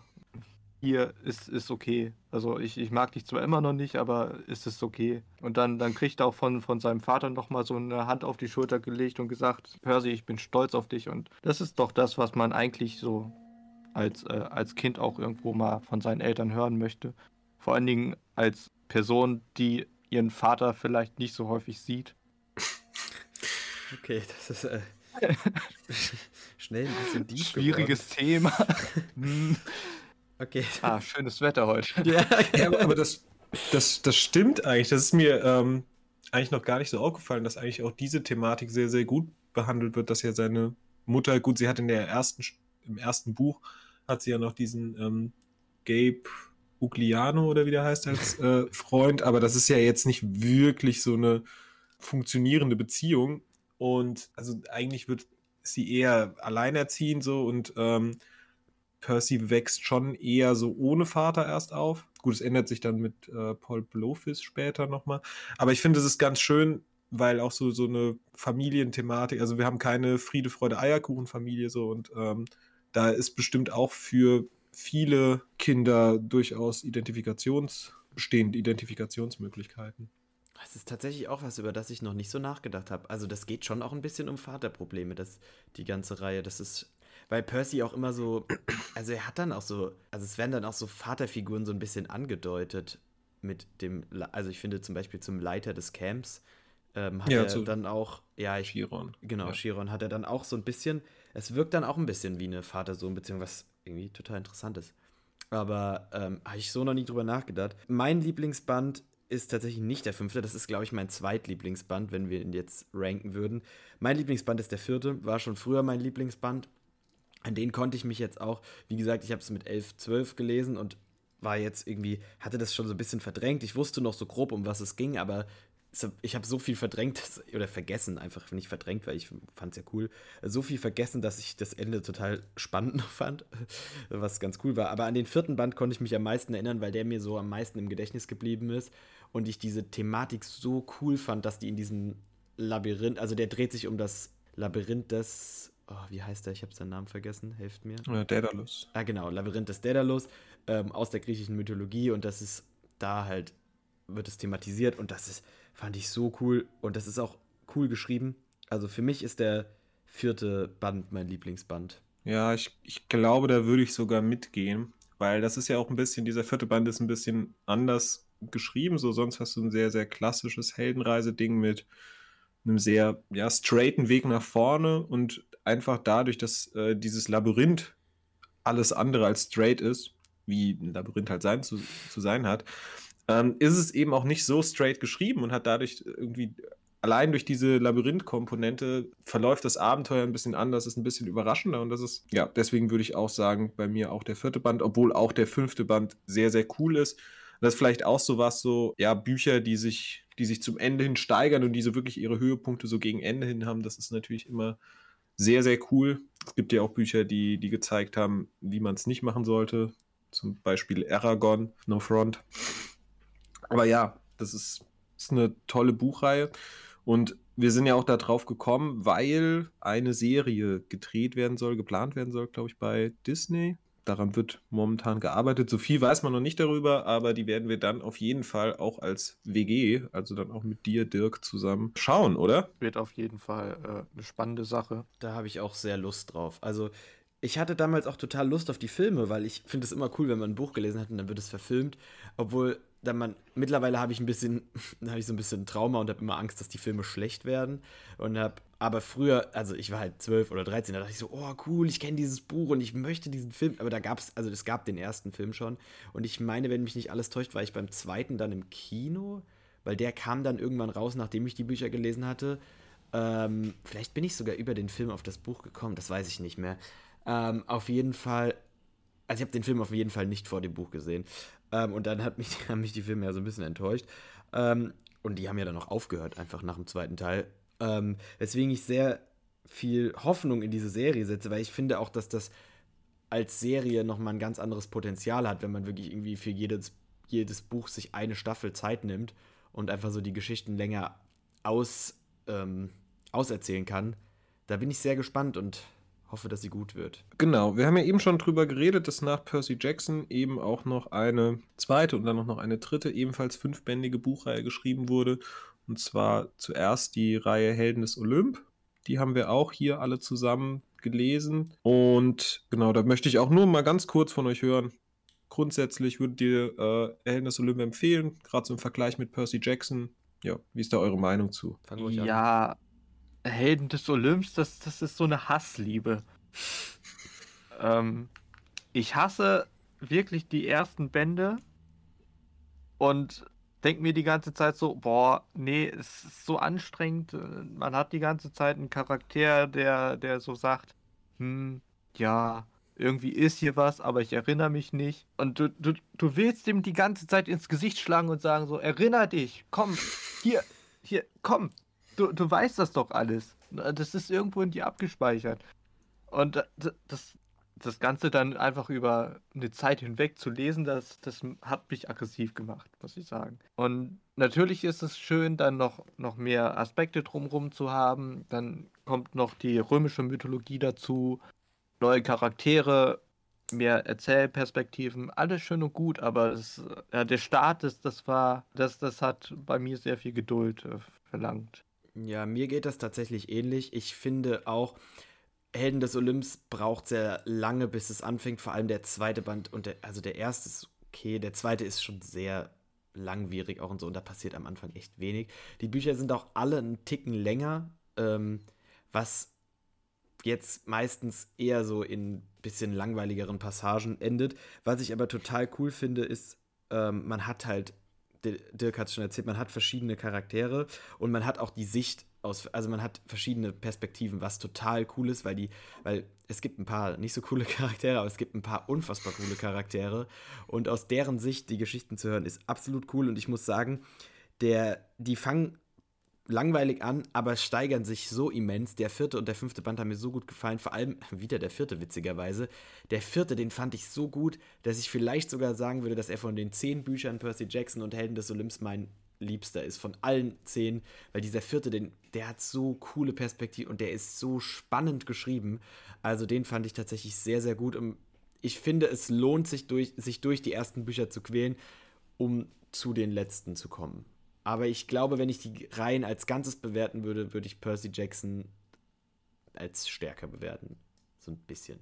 Speaker 3: hier ist, ist okay. Also ich, ich mag dich zwar immer noch nicht, aber ist es okay. Und dann, dann kriegt er auch von, von seinem Vater nochmal so eine Hand auf die Schulter gelegt und gesagt, Percy, ich bin stolz auf dich. Und das ist doch das, was man eigentlich so als, äh, als Kind auch irgendwo mal von seinen Eltern hören möchte. Vor allen Dingen als Person, die ihren Vater vielleicht nicht so häufig sieht.
Speaker 2: Okay, das ist. Äh, Schnell ein bisschen deep
Speaker 3: Schwieriges Thema. Hm.
Speaker 2: Okay.
Speaker 3: ah, schönes Wetter heute.
Speaker 2: Ja,
Speaker 1: Ja, aber, aber das, das, das stimmt eigentlich. Das ist mir ähm, eigentlich noch gar nicht so aufgefallen, dass eigentlich auch diese Thematik sehr, sehr gut behandelt wird, dass ja seine Mutter, gut, sie hat in der ersten, im ersten Buch, hat sie ja noch diesen ähm, Gabe Ugliano oder wie der heißt als äh, Freund, aber das ist ja jetzt nicht wirklich so eine funktionierende Beziehung. Und also eigentlich wird sie eher alleinerziehend so und ähm, Percy wächst schon eher so ohne Vater erst auf. Gut, es ändert sich dann mit äh, Paul Blofis später nochmal. Aber ich finde, es ist ganz schön, weil auch so, so eine Familienthematik, also wir haben keine Friede, Freude, Eierkuchen-Familie so und ähm, da ist bestimmt auch für viele Kinder durchaus Identifikations, bestehende Identifikationsmöglichkeiten.
Speaker 2: Das ist tatsächlich auch was, über das ich noch nicht so nachgedacht habe. Also das geht schon auch ein bisschen um Vaterprobleme, das, die ganze Reihe. Das ist, weil Percy auch immer so, also er hat dann auch so, also es werden dann auch so Vaterfiguren so ein bisschen angedeutet mit dem, also ich finde zum Beispiel zum Leiter des Camps ähm, hat
Speaker 1: Ja,
Speaker 2: er dann auch, ja, ich,
Speaker 1: Chiron.
Speaker 2: genau,
Speaker 1: Ja.
Speaker 2: Chiron hat er dann auch so ein bisschen, es wirkt dann auch ein bisschen wie eine Vater-Sohn-Beziehung, was irgendwie total interessant ist. Aber ähm, habe ich so noch nie drüber nachgedacht. Mein Lieblingsband ist tatsächlich nicht der fünfte. Das ist, glaube ich, mein Zweitlieblingsband, wenn wir ihn jetzt ranken würden. Mein Lieblingsband ist der vierte. War schon früher mein Lieblingsband. An den konnte ich mich jetzt auch, wie gesagt, ich habe es mit 11, 12 gelesen und war jetzt irgendwie, hatte das schon so ein bisschen verdrängt. Ich wusste noch so grob, um was es ging, aber ich habe so viel verdrängt oder vergessen, einfach nicht verdrängt, weil ich fand es ja cool. So viel vergessen, dass ich das Ende total spannend fand, was ganz cool war. Aber an den vierten Band konnte ich mich am meisten erinnern, weil der mir so am meisten im Gedächtnis geblieben ist und ich diese Thematik so cool fand, dass die in diesem Labyrinth, also der dreht sich um das Labyrinth des, oh, wie heißt der? Ich habe seinen Namen vergessen, helft mir.
Speaker 1: Ja, Daedalus.
Speaker 2: Ah, genau, Labyrinth des Daedalus ähm, aus der griechischen Mythologie und das ist da halt, wird es thematisiert und das ist, fand ich so cool und das ist auch cool geschrieben. Also für mich ist der vierte Band mein Lieblingsband.
Speaker 1: Ja, ich, ich glaube, da würde ich sogar mitgehen, weil das ist ja auch ein bisschen, dieser vierte Band ist ein bisschen anders geschrieben. So, sonst hast du ein sehr, sehr klassisches Heldenreise-Ding mit einem sehr, ja, straighten Weg nach vorne und einfach dadurch, dass äh, dieses Labyrinth alles andere als straight ist, wie ein Labyrinth halt sein zu, zu sein hat, ähm, ist es eben auch nicht so straight geschrieben und hat dadurch irgendwie allein durch diese Labyrinth-Komponente verläuft das Abenteuer ein bisschen anders, ist ein bisschen überraschender und das ist, ja, deswegen würde ich auch sagen, bei mir auch der vierte Band, obwohl auch der fünfte Band sehr, sehr cool ist. Und das ist vielleicht auch so was, so, ja, Bücher, die sich, die sich zum Ende hin steigern und die so wirklich ihre Höhepunkte so gegen Ende hin haben, das ist natürlich immer sehr, sehr cool. Es gibt ja auch Bücher, die, die gezeigt haben, wie man es nicht machen sollte. Zum Beispiel Aragon, No Front. Aber ja, das ist, ist eine tolle Buchreihe. Und wir sind ja auch da drauf gekommen, weil eine Serie gedreht werden soll, geplant werden soll, glaube ich, bei Disney. Daran wird momentan gearbeitet. So viel weiß man noch nicht darüber, aber die werden wir dann auf jeden Fall auch als WG, also dann auch mit dir, Dirk, zusammen schauen, oder?
Speaker 3: Wird auf jeden Fall äh, eine spannende Sache.
Speaker 2: Da habe ich auch sehr Lust drauf. Also ich hatte damals auch total Lust auf die Filme, weil ich finde es immer cool, wenn man ein Buch gelesen hat und dann wird es verfilmt. Obwohl dann man mittlerweile habe ich ein bisschen, habe ich so ein bisschen Trauma und habe immer Angst, dass die Filme schlecht werden und habe aber früher, also ich war halt 12 oder 13, da dachte ich so, oh cool, ich kenne dieses Buch und ich möchte diesen Film, aber da gab es, also es gab den ersten Film schon und ich meine, wenn mich nicht alles täuscht, war ich beim zweiten dann im Kino, weil der kam dann irgendwann raus, nachdem ich die Bücher gelesen hatte. Ähm, vielleicht bin ich sogar über den Film auf das Buch gekommen, das weiß ich nicht mehr. Ähm, auf jeden Fall, also ich habe den Film auf jeden Fall nicht vor dem Buch gesehen. Ähm, und dann hat mich, haben mich die Filme ja so ein bisschen enttäuscht. Ähm, und die haben ja dann auch aufgehört, einfach nach dem zweiten Teil. Ähm, weswegen ich sehr viel Hoffnung in diese Serie setze, weil ich finde auch, dass das als Serie nochmal ein ganz anderes Potenzial hat, wenn man wirklich irgendwie für jedes, jedes Buch sich eine Staffel Zeit nimmt und einfach so die Geschichten länger aus, ähm, auserzählen kann. Da bin ich sehr gespannt und hoffe, dass sie gut wird.
Speaker 1: Genau, wir haben ja eben schon drüber geredet, dass nach Percy Jackson eben auch noch eine zweite und dann auch noch eine dritte, ebenfalls fünfbändige Buchreihe geschrieben wurde. Und zwar zuerst die Reihe Helden des Olymp. Die haben wir auch hier alle zusammen gelesen. Und genau, da möchte ich auch nur mal ganz kurz von euch hören. Grundsätzlich würdet ihr äh, Helden des Olymp empfehlen, gerade so im Vergleich mit Percy Jackson. Ja, wie ist da eure Meinung zu?
Speaker 2: Fangen wir euch an.
Speaker 3: Ja, Helden des Olymps, das, das ist so eine Hassliebe. ähm, ich hasse wirklich die ersten Bände und denke mir die ganze Zeit so, boah, nee, es ist so anstrengend. Man hat die ganze Zeit einen Charakter, der, der so sagt, hm, ja, irgendwie ist hier was, aber ich erinnere mich nicht. Und du, du, du willst ihm die ganze Zeit ins Gesicht schlagen und sagen so, erinner dich, komm, hier, hier, komm, du, du weißt das doch alles. Das ist irgendwo in dir abgespeichert. Und das, das Ganze dann einfach über eine Zeit hinweg zu lesen, das, das hat mich aggressiv gemacht, muss ich sagen. Und natürlich ist es schön, dann noch, noch mehr Aspekte drumherum zu haben. Dann kommt noch die römische Mythologie dazu, neue Charaktere, mehr Erzählperspektiven, alles schön und gut, aber es, ja, der Start, ist, das war, das, das hat bei mir sehr viel Geduld äh, verlangt.
Speaker 2: Ja, mir geht das tatsächlich ähnlich. Ich finde auch, Helden des Olymps braucht sehr lange, bis es anfängt. Vor allem der zweite Band und der, also der erste ist okay, der zweite ist schon sehr langwierig auch und so und da passiert am Anfang echt wenig. Die Bücher sind auch alle einen Ticken länger, ähm, was jetzt meistens eher so in bisschen langweiligeren Passagen endet. Was ich aber total cool finde, ist, ähm, man hat halt, Dirk hat es schon erzählt, man hat verschiedene Charaktere und man hat auch die Sicht aus, also man hat verschiedene Perspektiven, was total cool ist, weil die, weil es gibt ein paar nicht so coole Charaktere, aber es gibt ein paar unfassbar coole Charaktere und aus deren Sicht die Geschichten zu hören ist absolut cool und ich muss sagen, der, die fangen langweilig an, aber steigern sich so immens. Der vierte und der fünfte Band haben mir so gut gefallen, vor allem wieder der vierte witzigerweise. Der vierte, den fand ich so gut, dass ich vielleicht sogar sagen würde, dass er von den zehn Büchern Percy Jackson und Helden des Olymps mein liebster ist von allen zehn, weil dieser vierte, den, der hat so coole Perspektive und der ist so spannend geschrieben. Also den fand ich tatsächlich sehr, sehr gut. Und ich finde, es lohnt sich, durch, sich durch die ersten Bücher zu quälen, um zu den letzten zu kommen. Aber ich glaube, wenn ich die Reihen als Ganzes bewerten würde, würde ich Percy Jackson als stärker bewerten. So ein bisschen.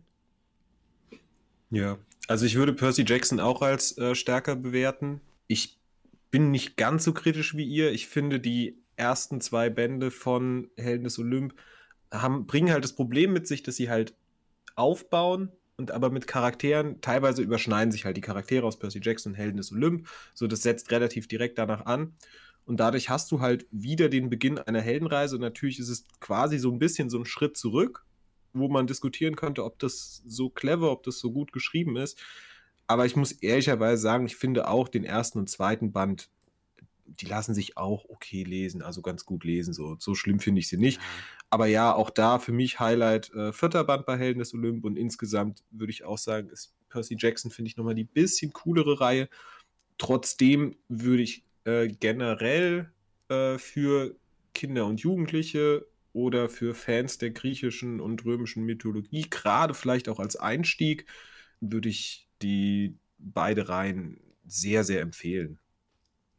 Speaker 1: Ja, also ich würde Percy Jackson auch als äh, stärker bewerten. Ich bin nicht ganz so kritisch wie ihr. Ich finde, die ersten zwei Bände von Helden des Olymp haben, bringen halt das Problem mit sich, dass sie halt aufbauen und aber mit Charakteren, teilweise überschneiden sich halt die Charaktere aus Percy Jackson und Helden des Olymp. So, das setzt relativ direkt danach an. Und dadurch hast du halt wieder den Beginn einer Heldenreise. Und natürlich ist es quasi so ein bisschen so ein Schritt zurück, wo man diskutieren könnte, ob das so clever, ob das so gut geschrieben ist. Aber ich muss ehrlicherweise sagen, ich finde auch den ersten und zweiten Band, die lassen sich auch okay lesen, also ganz gut lesen. So, so schlimm finde ich sie nicht. Aber ja, auch da für mich Highlight äh, vierter Band bei Helden des Olymp und insgesamt würde ich auch sagen, ist Percy Jackson, finde ich, nochmal die bisschen coolere Reihe. Trotzdem würde ich äh, generell äh, für Kinder und Jugendliche oder für Fans der griechischen und römischen Mythologie, gerade vielleicht auch als Einstieg, würde ich die beide Reihen sehr, sehr empfehlen.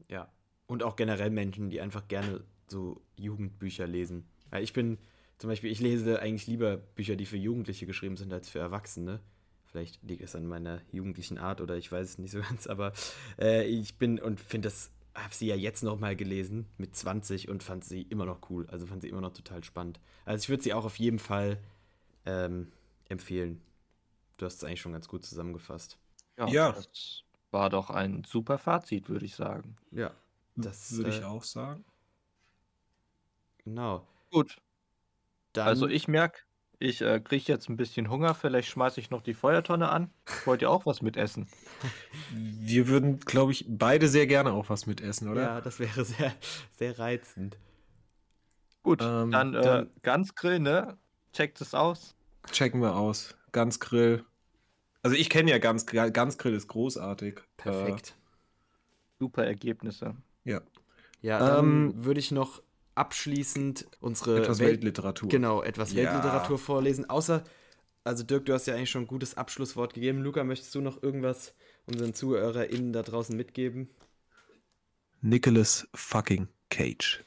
Speaker 2: Ja. Und auch generell Menschen, die einfach gerne so Jugendbücher lesen. Weil ich bin, zum Beispiel, ich lese eigentlich lieber Bücher, die für Jugendliche geschrieben sind, als für Erwachsene. Vielleicht liegt es an meiner jugendlichen Art oder ich weiß es nicht so ganz, aber äh, ich bin und finde das, habe sie ja jetzt noch mal gelesen mit 20 und fand sie immer noch cool. Also fand sie immer noch total spannend. Also ich würde sie auch auf jeden Fall ähm, empfehlen. Du hast es eigentlich schon ganz gut zusammengefasst.
Speaker 3: Ja, ja. das war doch ein super Fazit, würde ich sagen.
Speaker 2: Ja,
Speaker 1: das würde äh, ich auch sagen.
Speaker 2: Genau.
Speaker 3: Gut. Dann, also ich merke, ich äh, kriege jetzt ein bisschen Hunger. Vielleicht schmeiße ich noch die Feuertonne an. Wollt ihr auch was mitessen?
Speaker 1: Wir würden, glaube ich, beide sehr gerne auch was mitessen, oder?
Speaker 2: Ja, das wäre sehr, sehr reizend.
Speaker 3: Gut, ähm, dann, äh, dann ganz Grill, ne? Checkt es aus.
Speaker 1: Checken wir aus. Ganz Grill. Also ich kenne ja ganz, ganz Grill ist großartig.
Speaker 2: Perfekt.
Speaker 3: Äh, Super Ergebnisse.
Speaker 1: Ja.
Speaker 2: Ja, ähm, würde ich noch abschließend unsere
Speaker 1: etwas Welt Weltliteratur.
Speaker 2: Genau, etwas ja. Weltliteratur vorlesen. Außer, also Dirk, du hast ja eigentlich schon ein gutes Abschlusswort gegeben. Luca, möchtest du noch irgendwas unseren ZuhörerInnen da draußen mitgeben?
Speaker 1: Nicholas fucking Cage.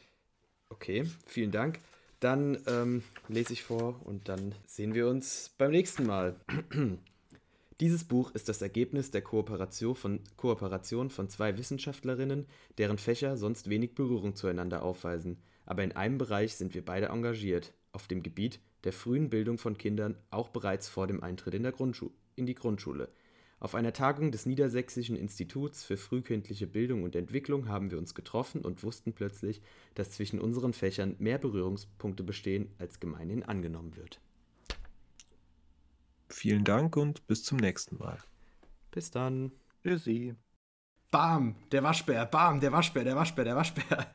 Speaker 2: Okay, vielen Dank. Dann ähm, lese ich vor und dann sehen wir uns beim nächsten Mal. Dieses Buch ist das Ergebnis der Kooperation von, Kooperation von zwei Wissenschaftlerinnen, deren Fächer sonst wenig Berührung zueinander aufweisen. Aber in einem Bereich sind wir beide engagiert, auf dem Gebiet der frühen Bildung von Kindern, auch bereits vor dem Eintritt in, der Grundschu in die Grundschule. Auf einer Tagung des Niedersächsischen Instituts für frühkindliche Bildung und Entwicklung haben wir uns getroffen und wussten plötzlich, dass zwischen unseren Fächern mehr Berührungspunkte bestehen, als gemeinhin angenommen wird.
Speaker 1: Vielen Dank und bis zum nächsten Mal.
Speaker 2: Bis dann.
Speaker 3: Tschüssi.
Speaker 2: Bam, der Waschbär, bam, der Waschbär, der Waschbär, der Waschbär.